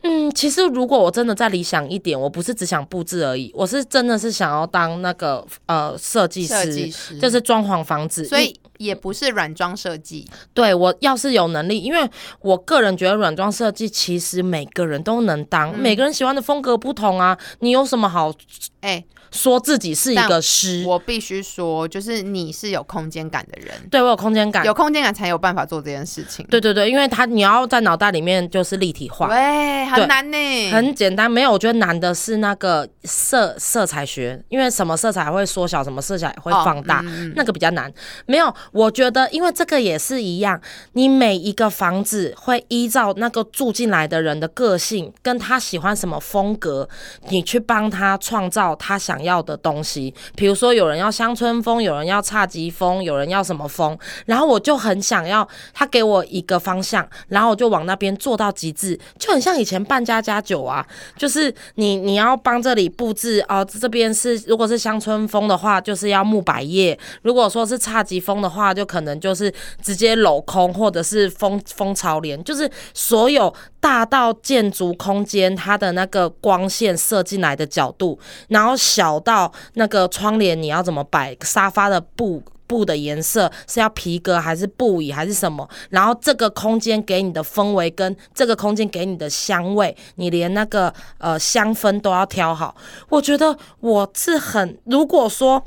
嗯，其实如果我真的再理想一点，我不是只想布置而已，我是真的是想要当那个呃设计师就是装潢房子，所以也不是软装设计。对我要是有能力，因为我个人觉得软装设计其实每个人都能当，每个人喜欢的风格不同啊，你有什么好哎、说自己是一个师？我必须说，就是你是有空间感的人，对我有空间感有，空间感才有办法做这件事情。对对对，因为他你要在脑袋里面就是立体化，对，很难呢，很简单，没有，我觉得难的是那个色色彩学，因为什么色彩会缩小，什么色彩会放大，哦嗯嗯那个比较难。没有，我觉得因为这个也是一样，你每一个房子会依照那个住进来的人的个性，跟他喜欢什么风格，你去帮他创造他想要的东西。比如说，有人要乡村风，有人要侘寂风，有人要什么风，然后我就很想要他给我一个方向，然后我就往那边做到极致，就很像以前办家家酒啊，就是你你要帮这里布置哦，这边是如果是乡村风的话，就是要木百叶；如果说是侘寂风的话，就可能就是直接镂空或者是蜂蜂巢帘，就是所有大到建筑空间它的那个光线射进来的角度，然后小到那个窗帘你要怎么摆，沙发的布。布的颜色是要皮革还是布椅还是什么？然后这个空间给你的氛围跟这个空间给你的香味，你连那个呃香氛都要挑好。我觉得我是很，如果说。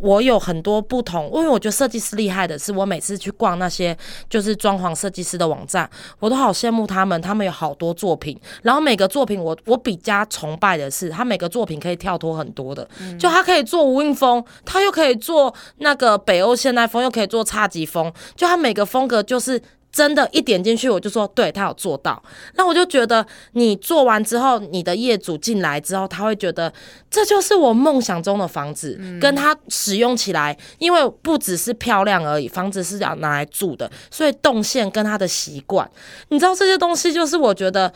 我有很多不同，因为我觉得设计师厉害的是，我每次去逛那些就是装潢设计师的网站，我都好羡慕他们，他们有好多作品，然后每个作品我我比较崇拜的是，他每个作品可以跳脱很多的，就他可以做无印风，他又可以做那个北欧现代风，又可以做侘寂风，就他每个风格就是。真的，一点进去我就说，对他有做到。那我就觉得，你做完之后，你的业主进来之后，他会觉得这就是我梦想中的房子，跟他使用起来，因为不只是漂亮而已，房子是要拿来住的，所以动线跟他的习惯，你知道这些东西，就是我觉得。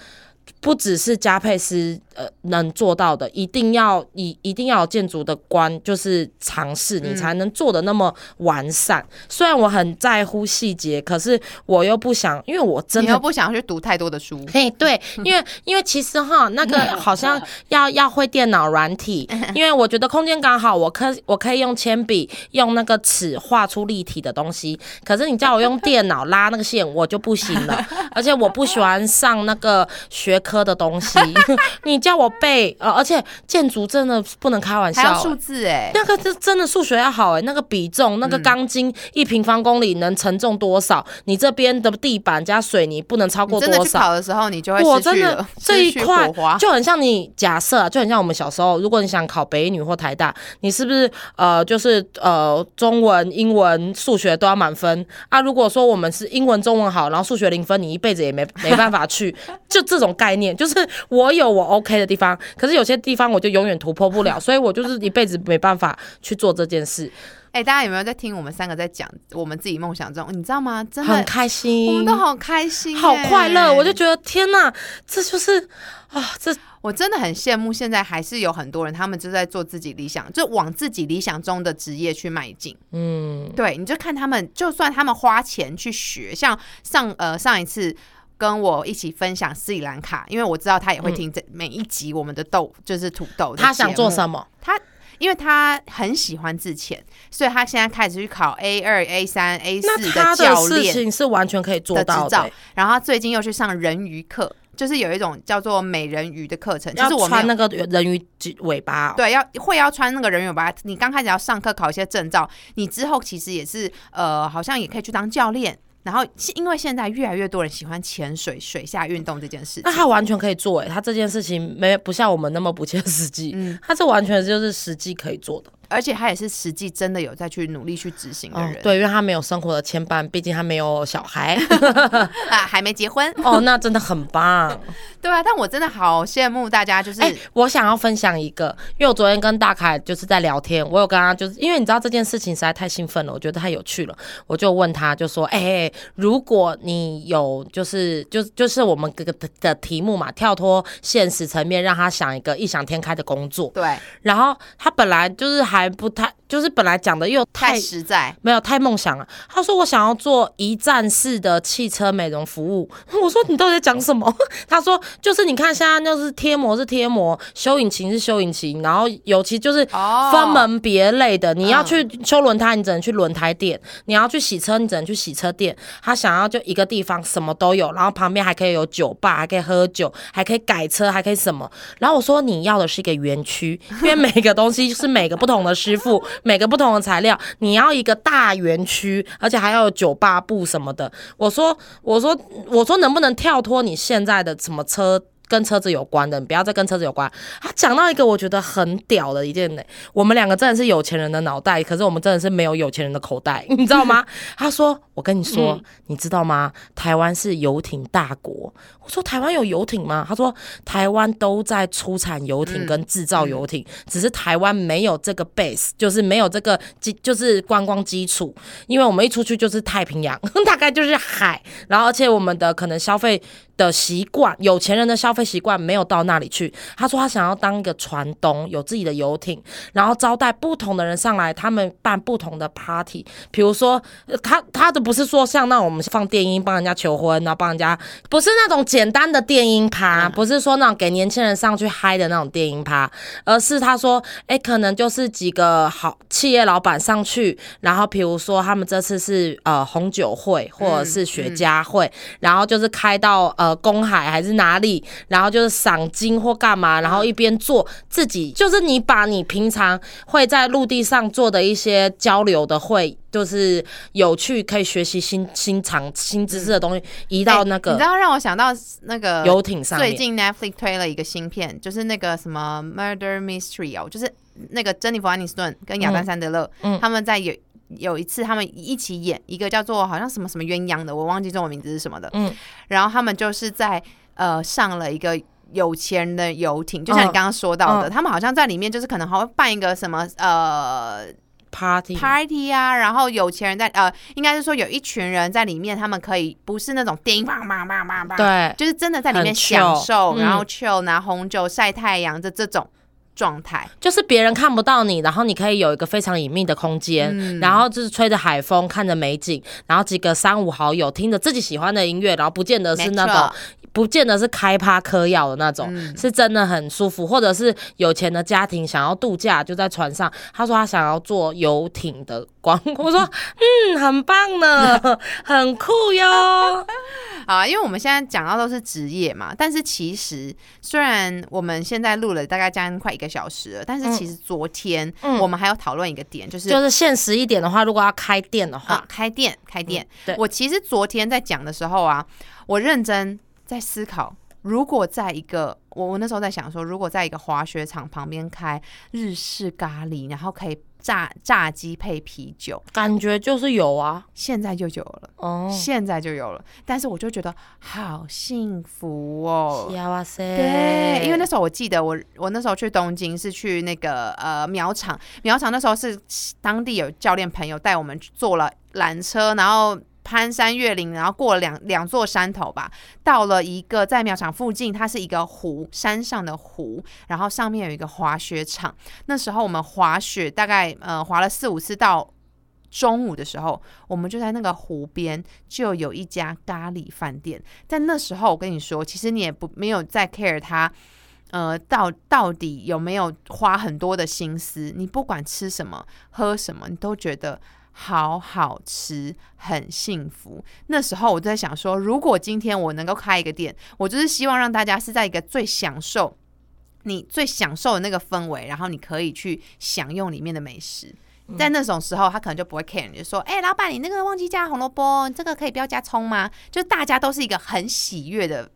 不只是加配师呃能做到的，一定要一一定要有建筑的观，就是尝试，你才能做的那么完善。虽然我很在乎细节，可是我又不想，因为我真的你又不想要去读太多的书，嘿，对，因为因为其实哈，那个 好像要要会电脑软体，因为我觉得空间刚好，我可我可以用铅笔用那个尺画出立体的东西，可是你叫我用电脑拉那个线，我就不行了，而且我不喜欢上那个学科的东西，你叫我背，呃，而且建筑真的不能开玩笑、还要欸数字哎、那个是真的数学要好哎、那个比重，嗯那个钢筋一平方公里能承重多少？你这边的地板加水泥不能超过你真的去多少？跑的时候，你就会我真的这一块。就很像你假设啊，就很像我们小时候，如果你想考北女或台大，你是不是呃就是呃中文、英文、数学都要满分啊？如果说我们是英文、中文好，然后数学零分，你一辈子也没没办法去，就这种概念，就是我有我 OK 的地方，可是有些地方我就永远突破不了，所以我就是一辈子没办法去做这件事，哎、大家有没有在听我们三个在讲我们自己梦想中？你知道吗？真的很，开心，我们都好开心、好快乐，我就觉得天哪，这就是啊，这我真的很羡慕，现在还是有很多人，他们就在做自己理想，就往自己理想中的职业去迈进。嗯对，你就看他们，就算他们花钱去学，像上呃上一次。跟我一起分享斯里兰卡，因为我知道他也会听这每一集我们的豆，就是土豆。他想做？什么？他因为他很喜欢自潜，所以他现在开始去考 A 二、A 三、A 那四的教练情是完全可以做的到的、然后他最近又去上人鱼课，就是有一种叫做美人鱼的课程，就是我们穿那个人鱼尾巴、哦。对，要会要穿那个人鱼尾巴。你刚开始要上课考一些证照，你之后其实也是呃，好像也可以去当教练。然后是因为现在越来越多人喜欢潜水、水下运动这件事情。那，他完全可以做诶，他这件事情没不像我们那么不切实际，嗯。他这完全就是实际可以做的。而且他也是实际真的有在去努力去执行的人，，哦对，因为他没有生活的牵绊，毕竟他没有小孩。啊，还没结婚，哦，那真的很棒。对啊，但我真的好羡慕大家，就是、哎、我想要分享一个，因为我昨天跟大凯就是在聊天，我有跟他就是因为你知道这件事情实在太兴奋了，我觉得太有趣了，我就问他就说，哎、如果你有就是就就是我们这个的的题目嘛，跳脱现实层面，让他想一个异想天开的工作，对。然后他本来就是还不太，就是本来讲的又太太实在，没有太梦想了。他说我想要做一站式的汽车美容服务。我说你到底在讲什么？他说就是你看现在就是贴膜是贴膜，修引擎是修引擎，然后尤其就是哦分门别类的。你要嗯去修轮胎，你只能去轮胎店；你要去洗车，你只能去洗车店。他想要就一个地方什么都有，然后旁边还可以有酒吧，还可以喝酒，还可以改车，还可以什么。然后我说你要的是一个园区，因为每个东西是每个不同的师傅，每个不同的材料，你要一个大园区，而且还要有酒吧部什么的。我说，我说，我说能不能跳脱你现在的什么车？跟车子有关的，你不要再跟车子有关。他讲到一个我觉得很屌的一件呢，我们两个真的是有钱人的脑袋，可是我们真的是没有有钱人的口袋，你知道吗？他说：“我跟你说，你知道吗？台湾是游艇大国。”我说：“台湾有游艇吗？”他说：“台湾都在出产游艇跟制造游艇，只是台湾没有这个 base，就是没有这个基，就是观光基础。因为我们一出去就是太平洋，大概就是海，然后而且我们的可能消费的习惯，有钱人的消费习惯没有到那里去。他说他想要当一个船东，有自己的游艇，然后招待不同的人上来，他们办不同的 party。比如说，呃他他的不是说像那种我们放电音帮人家求婚，然后帮人家，不是那种简单的电音趴，不是说那种给年轻人上去嗨的那种电音趴，而是他说，哎、可能就是几个好企业老板上去，然后比如说他们这次是呃红酒会或者是雪茄会，然后就是开到呃公海还是哪里，然后就是赏金或干嘛，然后一边做自己，就是你把你平常会在陆地上做的一些交流的会。就是有趣，可以学习新新长新知识的东西，移到那个哎你知道让我想到那个游艇上。最近 Netflix 推了一个新片，就是那个什么 Murder Mystery 哦，就是那个珍妮弗·安妮斯顿跟亚当·山德勒，嗯他们在有有一次他们一起演一个叫做好像什么什么鸳鸯的，我忘记中文名字是什么的，嗯。然后他们就是在呃上了一个。有钱人的游艇，就像你嗯刚刚说到的，嗯。他们好像在里面就是可能还会办一个什么呃 party party 啊，然后有钱人在呃，应该是说有一群人在里面，他们可以不是那种电音棒棒棒棒棒，对，就是真的在里面很享受，嗯然后 chill 拿红酒晒太阳的这种状态。就是别人看不到你，然后你可以有一个非常隐秘的空间，嗯然后就是吹着海风，看着美景，然后几个三五好友听着自己喜欢的音乐，然后不见得是那种，不见得是开趴嗑药的那种，嗯是真的很舒服，或者是有钱的家庭想要度假，就在船上。他说他想要坐游艇的光，我说嗯，很棒呢，很酷哟。啊，因为我们现在讲到都是职业嘛，但是其实虽然我们现在录了大概将近快一个小时了，但是其实昨天嗯。我们还要讨论一个点，就是就是现实一点的话，如果要开店的话，啊，开店开店。对。我其实昨天在讲的时候啊，我认真在思考，如果在一个我我那时候在想说，如果在一个滑雪场旁边开日式咖喱，然后可以炸炸鸡配啤酒，感觉就是有啊，现在就有了。哦，现在就有了，但是我就觉得好幸福哦。哇塞，对，因为那时候我记得我我那时候去东京是去那个呃苗场，苗场那时候是当地有教练朋友带我们去坐了缆车，然后攀山越岭，然后过了两两座山头吧，到了一个在苗场附近，它是一个湖，山上的湖，然后上面有一个滑雪场。那时候我们滑雪大概呃滑了四五次到。中午的时候，我们就在那个湖边就有一家咖喱饭店。但那时候我跟你说，其实你也不没有在 care 它，呃，到到底有没有花很多的心思。你不管吃什么、喝什么，你都觉得好好吃，很幸福。那时候我就在想说，如果今天我能够开一个店，我就是希望让大家是在一个最享受。你最享受的那个氛围，然后你可以去享用里面的美食。在那种时候，他可能就不会 care，你就说：“哎、老板，你那个忘记加红萝卜，你这个可以不要加葱吗？”就大家都是一个很喜悦的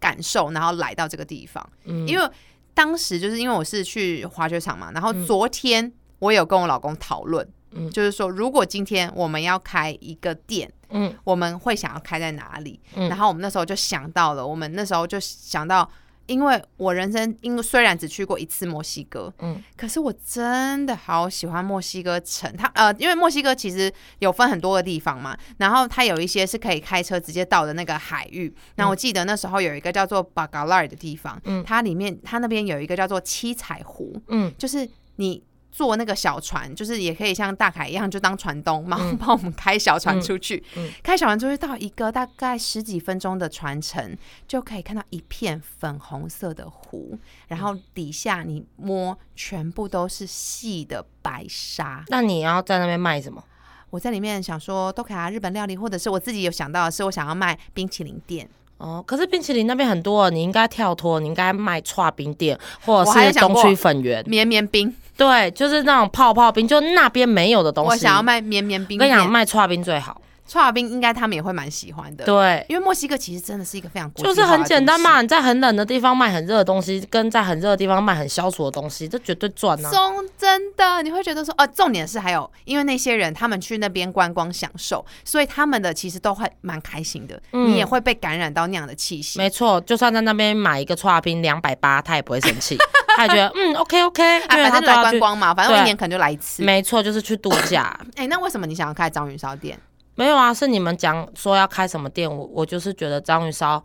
感受，然后来到这个地方。嗯因为当时就是因为我是去滑雪场嘛，然后昨天我有跟我老公讨论，嗯就是说，如果今天我们要开一个店，嗯我们会想要开在哪里？嗯然后我们那时候就想到了，我们那时候就想到，因为我人生因为虽然只去过一次墨西哥，嗯可是我真的好喜欢墨西哥城。它呃，因为墨西哥其实有分很多个地方嘛，然后它有一些是可以开车直接到的那个海域。那我记得那时候有一个叫做巴嘎拉尔的地方，嗯它里面它那边有一个叫做七彩湖，嗯就是你。坐那个小船，就是也可以像大凯一样，就当船东，然后嗯 帮我们开小船出去。嗯开小船出去到一个大概十几分钟的船程，就可以看到一片粉红色的湖，然后底下你摸，全部都是细的白沙。那你要在那边卖什么？我在里面想说，都可以啊，日本料理，或者是我自己有想到的是，我想要卖冰淇淋店。哦，可是冰淇淋那边很多，你应该跳脱，你应该卖串冰店或者是东区粉圆，绵绵冰，对，就是那种泡泡冰，就那边没有的东西。我想要卖绵绵冰。我跟你讲，卖串冰最好。串冰应该他们也会蛮喜欢的。，对，因为墨西哥其实真的是一个非常国就是很。简单嘛。你在很冷的地方卖很热的东西，跟在很热的地方卖很消暑的东西，这绝对赚啊！中真的，你会觉得说，哦，重点是还有，因为那些人他们去那边观光享受，所以他们的其实都会蛮开心的，嗯你也会被感染到那样的气息。没错，就算在那边买一个串冰两百八，他也不会生气，他也觉得嗯 OK OK，啊，因为反正来。观光嘛，反正我一年可能就来一次。没错，就是去度假。哎、那为什么你想要开章鱼烧店？没有啊，是你们讲说要开什么店，我我就是觉得章鱼烧。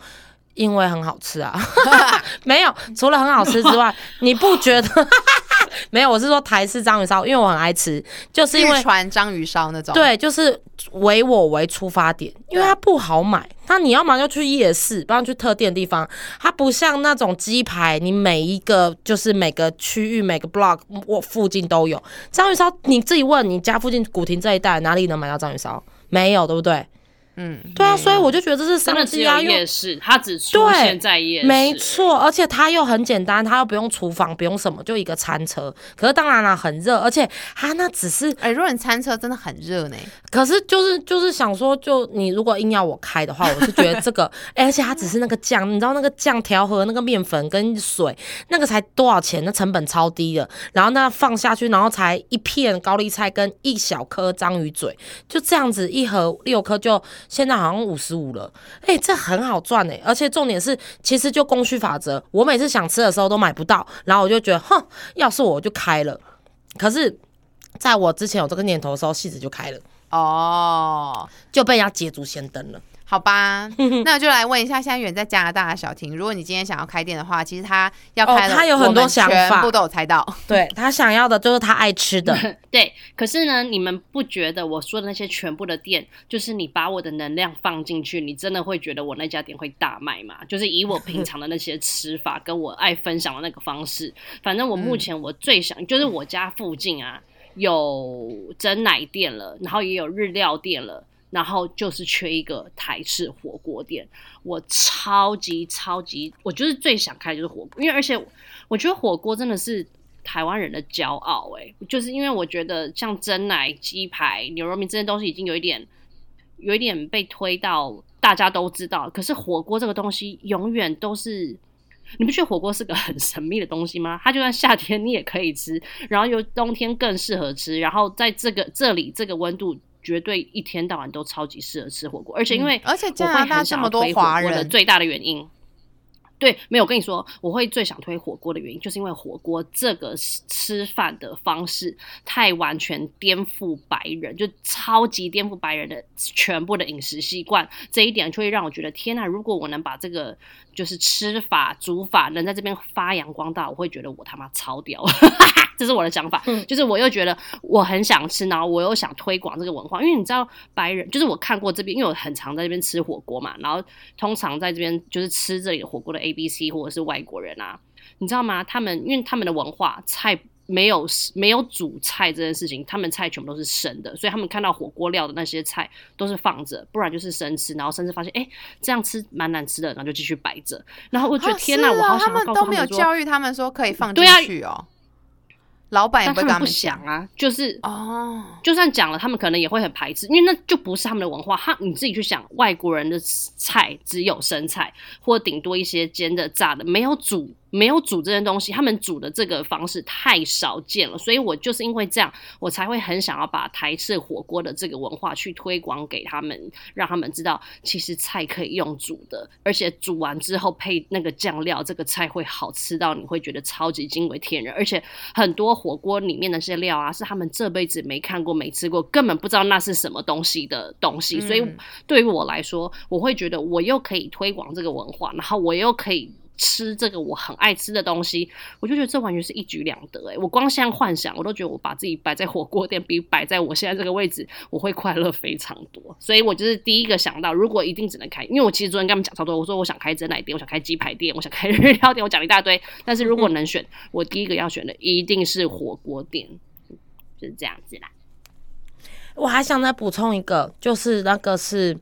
因为很好吃啊，没有，除了很好吃之外，你不觉得？没有，我是说台式章鱼烧，因为我很爱吃，就是因为日传章鱼烧那种。，对，就是为我为出发点，因为它不好买。那你要么就去夜市，不然去特定的地方。它不像那种鸡排，你每一个就是每个区域、每个 block 我附近都有章鱼烧。你自己问你家附近古亭这一带哪里能买到章鱼烧？没有，对不对？嗯，对啊，所以我就觉得这是商机啊，因为夜市，它只出现在夜市，没错，而且它又很简单，它又不用厨房，不用什么，就一个餐车。可是当然了，很热，而且它那只是哎、如果你餐车真的很热呢，可是就是就是想说，就你如果硬要我开的话，我是觉得这个，欸 而且它只是那个酱，你知道那个酱调和那个面粉跟水，那个才多少钱？那成本超低的。然后那放下去，然后才一片高丽菜跟一小颗章鱼嘴，就这样子一盒六颗，就现在好像五十五了。哎、这很好赚哎、而且重点是，其实就供需法则，我每次想吃的时候都买不到，然后我就觉得，哼，要是我就开了。可是，在我之前有这个念头的时候，戏子就开了。哦，就被人家捷足先登了。好吧，那我就来问一下，现在远在加拿大的小婷，如果你今天想要开店的话，其实他要开他有很多想法全部都有猜到。对他想要的就是他爱吃的，对，可是呢，你们不觉得我说的那些全部的店，就是你把我的能量放进去，你真的会觉得我那家店会大卖吗？就是以我平常的那些吃法，跟我爱分享的那个方式，反正我目前我最想，就是我家附近啊有蒸奶店了，然后也有日料店了。然后就是缺一个台式火锅店，我超级超级，我就是最想开就是火锅，因为而且我觉得火锅真的是台湾人的骄傲、欸，就是因为我觉得像蒸奶、鸡排、牛肉面这些东西已经有一点，有一点被推到大家都知道，可是火锅这个东西永远都是。你不觉得火锅是个很神秘的东西吗？它就算夏天你也可以吃，然后又冬天更适合吃，然后在这个这里这个温度，绝对一天到晚都超级适合吃火锅，而且因为嗯而且加拿大这么多华人，锅的最大的原因。对，没有我跟你说，我会最想推火锅的原因，就是因为火锅这个吃吃饭的方式太完全颠覆白人，就超级颠覆白人的全部的饮食习惯，这一点就会让我觉得，天呐！如果我能把这个就是吃法、煮法能在这边发扬光大，我会觉得我他妈超屌，这是我的想法。就是我又觉得我很想吃，然后我又想推广这个文化，因为你知道白人，就是我看过这边，因为我很常在这边吃火锅嘛，然后通常在这边就是吃这里的火锅的 A、B、C 或者是外国人啊，你知道吗？他们因为他们的文化菜。没有没有煮菜这件事情，他们菜全部都是生的，所以他们看到火锅料的那些菜都是放着，不然就是生吃，然后甚至发现哎、诶这样吃蛮难吃的，然后就继续摆着。然后我觉得、啊天哪，我好想要他们都没有教育他们说可以放进去哦。老板也不他们不想啊，就是哦。就算讲了，他们可能也会很排斥，因为那就不是他们的文化。他你自己去想，外国人的菜只有生菜，或顶多一些煎的、炸的，没有煮没有煮这些东西，他们煮的这个方式太少见了，所以我就是因为这样，我才会很想要把台式火锅的这个文化去推广给他们，让他们知道其实菜可以用煮的，而且煮完之后配那个酱料，这个菜会好吃到你会觉得超级惊为天人。而且很多火锅里面的那些料啊，是他们这辈子没看过、没吃过，根本不知道那是什么东西的东西。所以对于我来说，我会觉得我又可以推广这个文化，然后我又可以。吃这个我很爱吃的东西，我就觉得这完全是一举两得哎！我光现在幻想，我都觉得我把自己摆在火锅店，比摆在我现在这个位置，我会快乐非常多。所以我就是第一个想到，如果一定只能开，因为我其实昨天跟他们讲超多，我说我想开蒸奶店，我想开鸡排店，我想开日料店，我讲了一大堆。但是如果能选，我第一个要选的一定是火锅店，就是这样子啦。我还想再补充一个，就是那个是。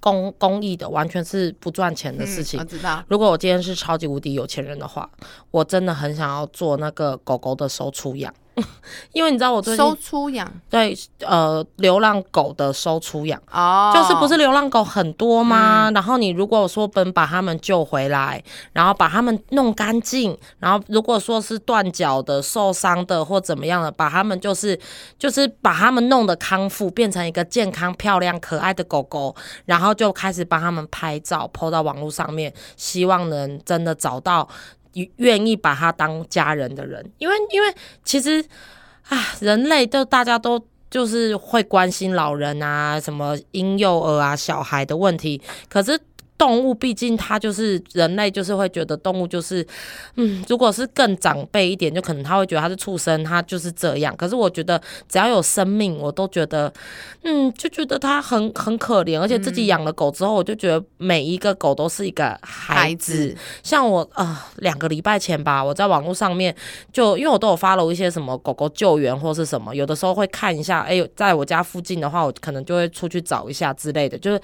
公公益的完全是不赚钱的事情。我知道，如果我今天是超级无敌有钱人的话，我真的很想要做那个狗狗的收出养。因为你知道我最近收出养对呃流浪狗的收出养哦，就是不是流浪狗很多吗？然后你如果说本把它们救回来，然后把它们弄干净，然后如果说是断脚的、受伤的或怎么样的，把它们就是就是把它们弄得康复，变成一个健康、漂亮、可爱的狗狗，然后就开始帮他们拍照抛到网络上面，希望能真的找到。愿意把他当家人的人，因为因为其实啊，人类都大家都就是会关心老人啊，什么婴幼儿啊、小孩的问题，可是。动物毕竟它就是人类，就是会觉得动物就是，嗯，如果是更长辈一点，就可能他会觉得它是畜生，它就是这样。可是我觉得只要有生命，我都觉得，嗯，就觉得它很很可怜。而且自己养了狗之后，我就觉得每一个狗都是一个孩子。像我啊，两个礼拜前吧，我在网络上面就因为我都有发了一些什么狗狗救援或是什么，有的时候会看一下，哎，在我家附近的话，我可能就会出去找一下之类的，就是。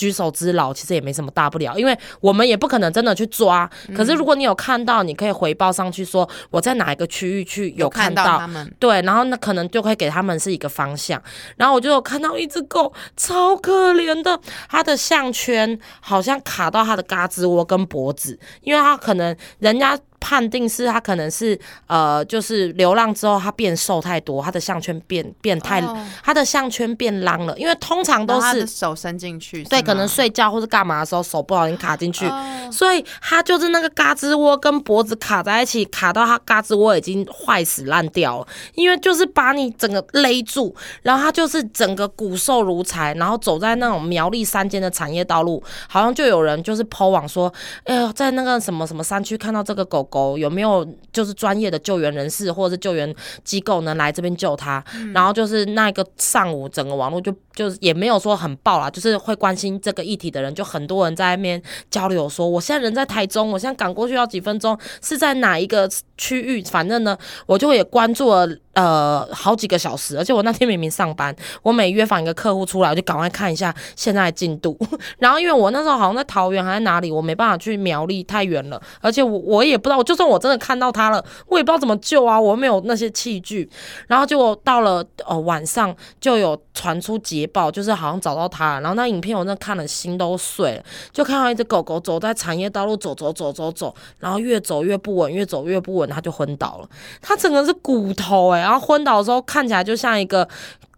举手之劳其实也没什么大不了，因为我们也不可能真的去抓。可是如果你有看到，你可以回报上去说我在哪一个区域去有看到他们，对，然后那可能就会给他们是一个方向。然后我就有看到一只狗超可怜的，它的项圈好像卡到它的嘎吱窝跟脖子，因为它可能人家。判定是他可能是呃，就是流浪之后他变瘦太多，他的项圈变变太，他的项圈变啷了。因为通常都是手伸进去，对，可能睡觉或者干嘛的时候手不小心卡进去，所以他就是那个嘎吱窝跟脖子卡在一起，卡到他嘎吱窝已经坏死烂掉了。因为就是把你整个勒住，然后他就是整个骨瘦如柴，然后走在那种苗栗山间的产业道路，好像就有人就是抛网说，哎呦，在那个什么什么山区看到这个狗。狗有没有就是专业的救援人士或者是救援机构能来这边救他？然后就是那个上午，整个网络就就是也没有说很爆啦，就是会关心这个议题的人，就很多人在那边交流说，我现在人在台中，我现在赶过去要几分钟，是在哪一个区域？反正呢，我就也关注了。呃，好几个小时，而且我那天明明上班，我每约访一个客户出来，我就赶快看一下现在的进度。然后因为我那时候好像在桃园还是哪里，我没办法去苗栗，太远了，而且我我也不知道，就算我真的看到他了，我也不知道怎么救啊，我没有那些器具。然后就到了呃晚上，就有传出捷报，就是好像找到他。然后那影片我那看了心都碎了，就看到一只狗狗走在产业道路走走走走走，然后越走越不稳，越走越不稳，它就昏倒了。它整个是骨头哎。然后昏倒的时候看起来就像一个。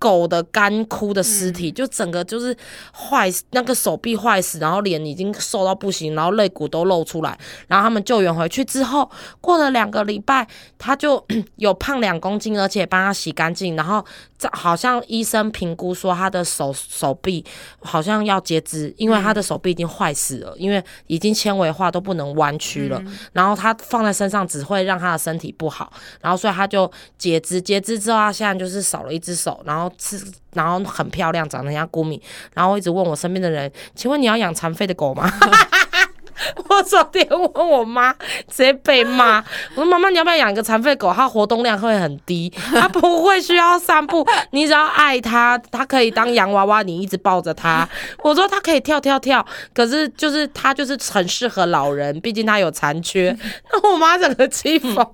狗的干枯的尸体，就整个就是坏，那个手臂坏死，然后脸已经瘦到不行，然后肋骨都露出来。然后他们救援回去之后，过了两个礼拜，他就 有胖两公斤，而且帮他洗干净。然后好像医生评估说他的手手臂好像要截肢，因为他的手臂已经坏死了，因为已经纤维化都不能弯曲了。然后他放在身上只会让他的身体不好，然后所以他就截肢。截肢之后，他现在就是少了一只手，然后。是，然后很漂亮，长得像古米，然后一直问我身边的人，请问你要养残废的狗吗？我昨天问我妈，直接被骂。我说妈妈，你要不要养一个残废狗？它活动量会很低，它不会需要散步，你只要爱它，它可以当洋娃娃，你一直抱着它。我说它可以跳跳跳，可是就是它就是很适合老人，毕竟它有残缺。那我妈整个气疯。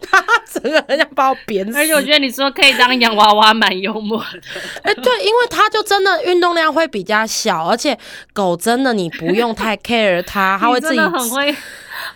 她整个很想把我扁死，而且我觉得你说可以当洋娃娃蛮幽默的。哎，对，因为它就真的运动量会比较小，而且狗真的你不用太 care 它，它会自己很会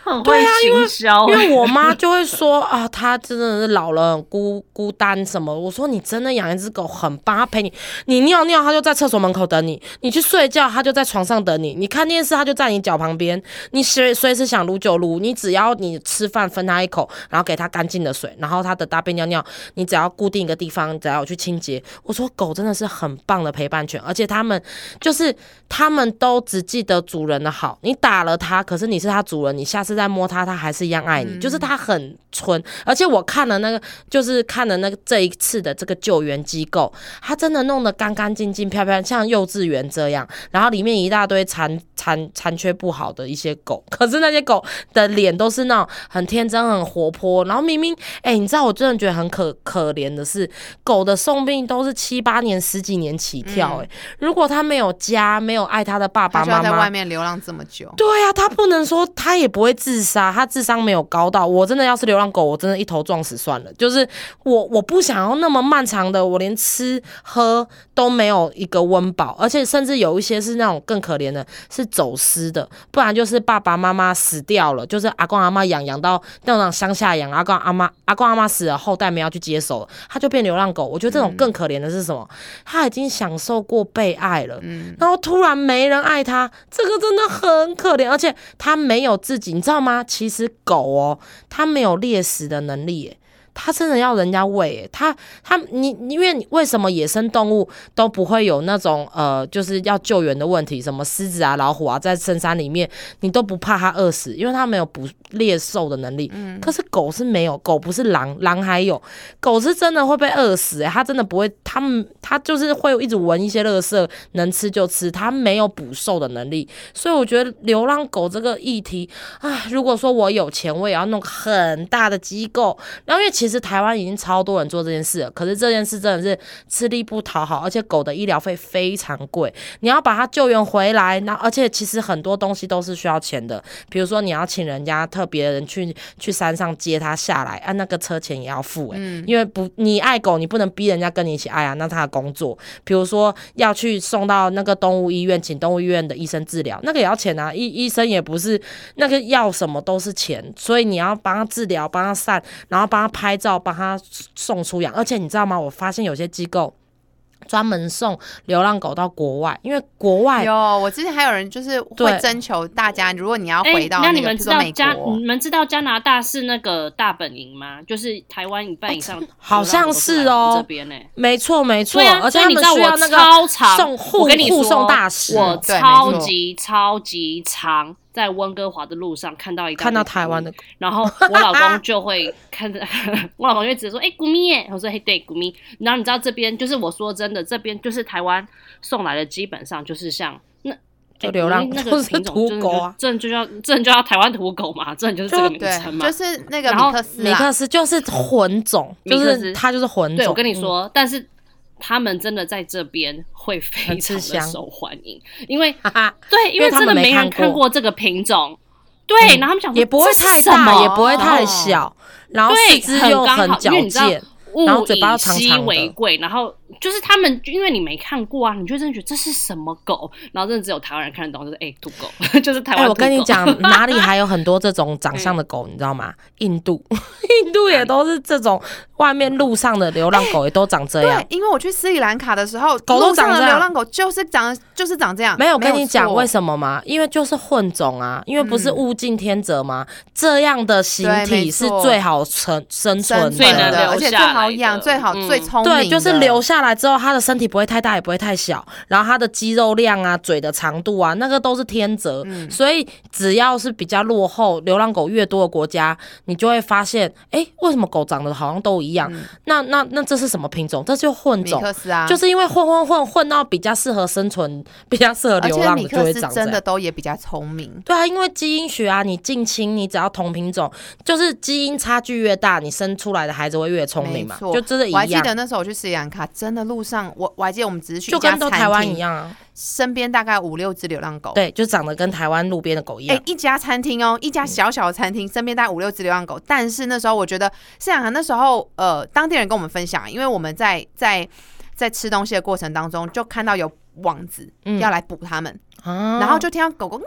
很会行销因欸，为我妈就会说 啊，她真的是老了很孤孤单什么。我说你真的养一只狗很棒，它陪你，你尿尿它就在厕所门口等你，你去睡觉它就在床上等你，你看电视它就在你脚旁边，你随随时想撸就撸，你只要你吃饭分它一口，然后给它干净的水，然后它的大便尿尿，你只要固定一个地方，只要有去清洁。我说狗真的是很棒的陪伴犬，而且它们就是它们都只记得主人的好，你打了它，可是你是它主人，你下次再摸它，它还是一样爱你，就是它很纯。而且我看了那个，就是看了那个这一次的这个救援机构，它真的弄得干干净净、漂漂亮，像幼稚园这样，然后里面一大堆残残残缺不好的一些狗，可是那些狗的脸都是那种很天真、很活泼，然后明明，哎、你知道我真的觉得很可可怜的是，狗的送命都是七八年、十几年起跳、哎、如果它没有家，没有爱它的爸爸妈妈他在外，面流浪这么久。对呀、他不能说他也不会自杀，他智商没有高到我真的要是流浪狗，我真的一头撞死算了。就是我我不想要那么漫长的，我连吃喝都没有一个温饱，而且甚至有一些是那种更可怜的，是走失的，不然就是爸爸妈妈死掉了，就是阿公阿妈养养到那种乡下养，阿公阿妈阿公阿妈死了，后代没有去接手了，他就变流浪狗。我觉得这种更可怜的是什么？他已经享受过被爱了，然后突然没人爱他，这个真的很可怜，而且他没有自己，你知道知道吗？其实狗哦，它没有猎食的能力耶。它真的要人家喂耶，它它你你因为你为什么野生动物都不会有那种呃，就是要救援的问题，什么狮子啊、老虎啊，在深山里面你都不怕它饿死，因为它没有捕猎兽的能力。可是狗是没有，狗不是狼，狼还有，狗是真的会被饿死哎，它真的不会，它们它就是会一直闻一些垃圾，能吃就吃，它没有捕兽的能力，所以我觉得流浪狗这个议题，啊，如果说我有钱，我也要弄很大的机构。然后因为其实台湾已经超多人做这件事了，可是这件事真的是吃力不讨好，而且狗的医疗费非常贵，你要把它救援回来，那而且其实很多东西都是需要钱的，比如说你要请人家特别的人去去山上接它下来，啊，那个车钱也要付诶、因为不你爱狗，你不能逼人家跟你一起爱啊，那他的工作，比如说要去送到那个动物医院，请动物医院的医生治疗，那个也要钱啊，医医生也不是那个要什么都是钱，所以你要帮他治疗，帮他散，然后帮他拍照，帮他送出养，而且你知道吗？我发现有些机构。专门送流浪狗到国外，因为国外有，我之前还有人就是会征求大家，如果你要哎、回到那你们知道加国你，们知道加拿大是那个大本营吗？就是台湾一半以上、好像是哦这边呢、没错没错，啊，而且你知道我需要那个超长，送护我跟你，护送大使，我超级超级长，在温哥华的路上看到一个看到台湾的，然后我老公 就会看着，我老公就会直接说：“哎、古米耶！”我说：“嘿，对，古米。”然后你知道这边就是我说真的，这边就是台湾送来的，基本上就是像那。哎就流浪那个品种土狗啊真的就叫真的就叫台湾土狗嘛，真的就是这个名称，嘛。就是那个然后米克斯啊米克斯就是混种，就是它就是混种。对，我跟你嗯，说，但是他们真的在这边会非常的受欢迎，因为对，因因为真的没人们没看过这个品种，对，然后他们想说也不会太大，也不会太哦。小，然后对四肢又很矫健，然后物嘴巴又以稀长长的。为贵，然后就是他们，因为你没看过啊，你就真的觉得这是什么狗，然后真的只有台湾人看得懂，就是哎、土狗，就是台哎、湾、我跟你，讲，哪里还有很多这种长相的狗，你知道吗？印度，印度也都是这种，外面路上的流浪狗也都长这样对。，因为我去斯里兰卡的时候，狗都路上长这样的流浪狗就是长就是长这样。没有，我跟你讲为？什么吗？因为就是混种啊，因为不是物竞天择吗？这样的形体是最好存生存生最能的。而且最好养、最好、嗯最聪明的，对，就是留下来之后，它的身体不会太大，也不会太小，然后它的肌肉量啊、嘴的长度啊，那个都是天择。嗯所以只要是比较落后、流浪狗越多的国家，你就会发现，哎，为什么狗长得好像都一样？那那那这是什么品种？这就混种。就是因为混混混混到比较适合生存、比较适合流浪的，就会长这样真的。都也比较聪明。对啊，因为基因学啊，你近亲，你只要同品种，就是基因差距越大，你生出来的孩子会越聪明嘛，就真的一我还记，得那时候我去斯里兰卡，真的路上我我还记得我们只是就跟都台，湾一样啊。身边大概五六只流浪狗。对，就长得跟台湾路边的狗一哎、样。一家餐厅哦，一家小小的餐厅，身边大概五六只流浪狗。但是那时候我觉得，斯里兰卡那时候，呃，当地人跟我们分享，因为我们在在在吃东西的过程当中，就看到有网子嗯要来捕它们，啊然后就听到狗狗、嗯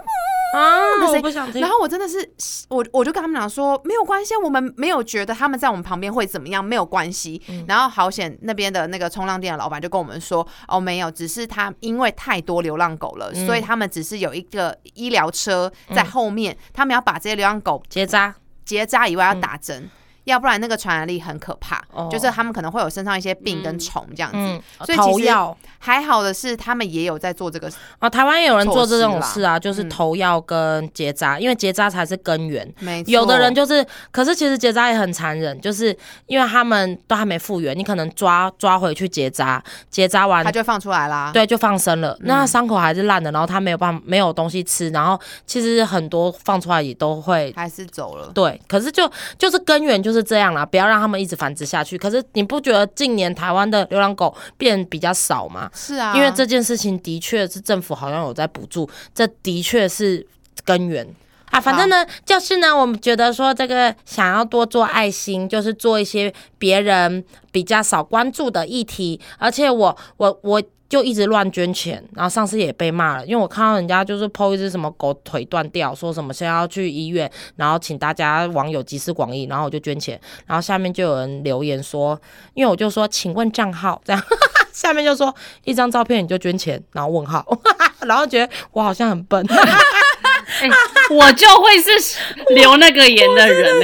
啊，我不想听然。后我真的是，我我就跟他们讲说，没有关系，我们没有觉得他们在我们旁边会怎么样，没有关系。嗯然后好险那边的那个冲浪店的老板就跟我们说，哦，没有，只是他因为太多流浪狗了，嗯所以他们只是有一个医疗车在后面，他们要把这些流浪狗结扎，结扎以外要打针。要不然那个传染力很可怕，哦就是他们可能会有身上一些病跟虫这样子。嗯，所以其药还好的是，他们也有在做这个，啊，台湾也有人做这种事啊，就是嗯头药跟结扎，因为结扎才是根源。没错。有的人就是，可是其实结扎也很残忍，就是因为他们都还没复原，你可能抓抓回去结扎，结扎完他就放出来啦。对就放生了，那伤口还是烂的，然后他没有办法没有东西吃，然后其实很多放出来也都会还是走了。对，可是就就是根源就是这样啦，不要让他们一直繁殖下去。可是你不觉得近年台湾的流浪狗变比较少吗？是啊，因为这件事情的确是政府好像有在补助，这的确是根源。啊，反正呢，就是呢，我们觉得说这个想要多做爱心，就是做一些别人比较少关注的议题，而且我我我就一直乱捐钱，然后上次也被骂了，因为我看到人家就是 PO 一只什么狗腿断掉，说什么现在要去医院，然后请大家网友集思广益，然后我就捐钱，然后下面就有人留言说，因为我就说请问账号这样。下面就说一张照片你就捐钱，然后问号，然后觉得我好像很笨，哎、我就会是留那个言的人、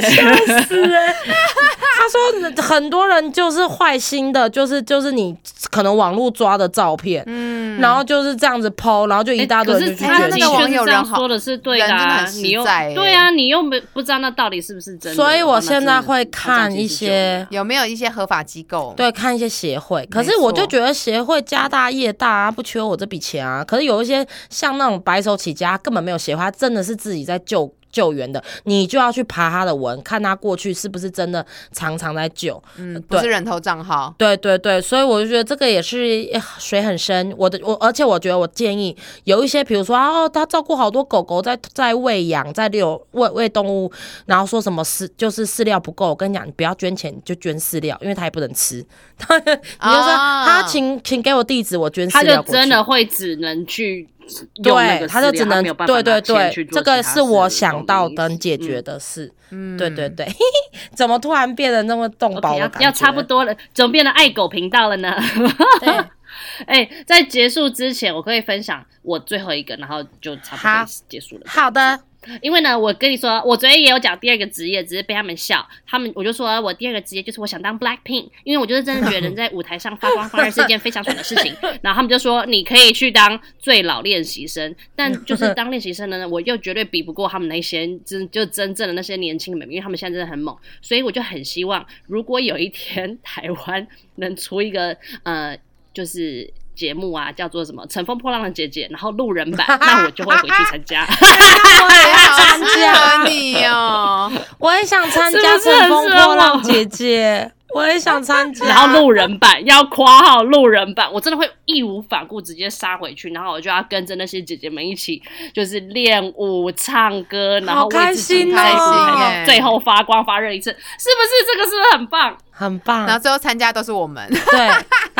他说很多人就是坏心的，就是就是你可能网络抓的照片，嗯，然后就是这样子 PO，然后就一大堆可是他人就去捐那个网友人好这样说的是对的、啊，人真的很实你又在欸对啊，你又没不知道那到底是不是真的。所以我现在会看一些有没有一些合法机构？对，看一些协会，可是我就觉得协会家大业大啊，不缺我这笔钱啊。可是有一些像那种白手起家，根本没有协会，他真的是自己在救救援的，你就要去爬他的文，看他过去是不是真的常常在救。嗯，不对是人头账号。对对对，所以我就觉得这个也是呃水很深。我的我，而且我觉得我建议有一些，比如说哦，他照顾好多狗狗在在喂养，在遛喂喂动物，然后说什么饲就是饲料不够，我跟你讲，你不要捐钱，你就捐饲料，因为他也不能吃。你就说啊他请请给我地址，我捐他就饲料他就。真的会只能去对，他就只能对对对这个是我想到能解决嗯的事。嗯，对对对，怎么突然变得那么动觉？要要差不多了，怎么变得爱狗频道了呢？对。哎、在结束之前，我可以分享我最后一个，然后就差不多结束了。好的，因为呢，我跟你说，我昨天也有讲第二个职业，只是被他们笑。他们我就说我第二个职业就是我想当 Black Pink，因为我就是真的觉得人在舞台上发光发热是一件非常爽的事情。然后他们就说你可以去当最老练习生，但就是当练习生的呢，我又绝对比不过他们那些真就真正的那些年轻人，因为他们现在真的很猛。所以我就很希望，如果有一天 台湾能出一个呃，就是。节目啊，叫做什么《乘风破浪的姐姐》，然后路人版，那我就会回去参加。我也要参加。你哦。我也想参加《乘风破浪我姐姐》，我也想参加。然后路人版要夸号路人版，我真的会义无反顾直接杀回去，然后我就要跟着那些姐姐们一起，就是练舞、唱歌，然后好开为自己心在舞哦最后发光发热一次，是不是？这个是不是很棒？很棒然后，最后参加都是我们，对，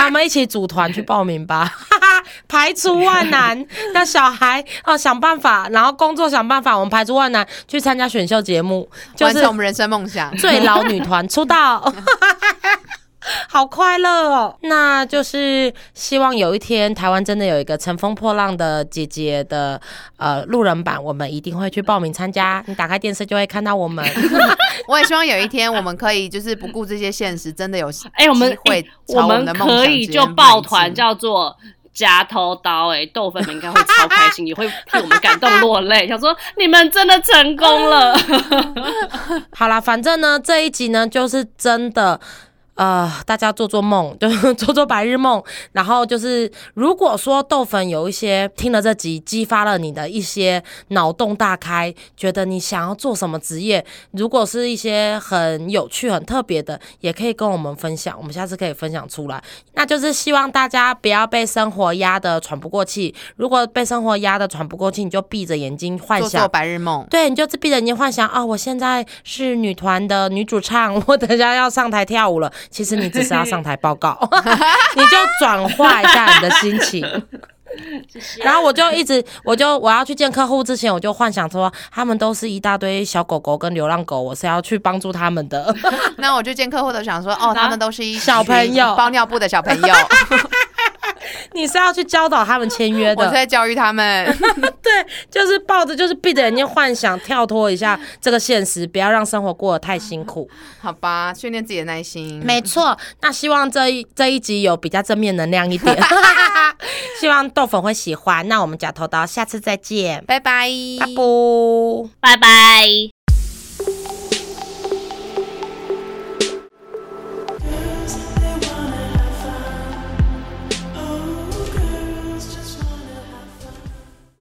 那我们一起组团去报名吧，排除万难，让小孩哦想办法，然后工作想办法，我们排除万难去参加选秀节目，就是我们人生梦想。最老女团出道。好快乐哦！那就是希望有一天台湾真的有一个乘风破浪的姐姐的呃路人版，我们一定会去报名参加。你打开电视就会看到我们。我也希望有一天我们可以就是不顾这些现实，真的有 哎、我们会哎我们可以就抱团叫做。夹头刀、哎，豆粉们应该会超开心，也会替我们感动落泪，想说你们真的成功了。好啦，反正呢这一集呢就是真的。呃，大家做做梦，就是做做白日梦。然后就是，如果说豆粉有一些听了这集，激发了你的一些脑洞大开，觉得你想要做什么职业，如果是一些很有趣、很特别的，也可以跟我们分享，我们下次可以分享出来。那就是希望大家不要被生活压得喘不过气。如果被生活压得喘不过气，你就闭着眼睛幻想做做白日梦。对，你就闭着眼睛幻想啊、我现在是女团的女主唱，我等一下要上台跳舞了。其实你只是要上台报告，你就转化一下你的心情。然后我就一直，我就我要去见客户之前，我就幻想说，他们都是一大堆小狗狗跟流浪狗，我是要去帮助他们的。那我就见客户的想说，哦，他们都是一小朋友包尿布的小朋友，你是要去教导他们签约的我是，在教育他们。对，就是抱着就是闭着眼睛幻想，跳脱一下这个现实，不要让生活过得太辛苦。好吧，训练自己的耐心。没错，那希望这一这一集有比较正面能量一点，希望豆粉会喜欢。那我们假头刀下次再见，拜拜，拜拜。拜拜。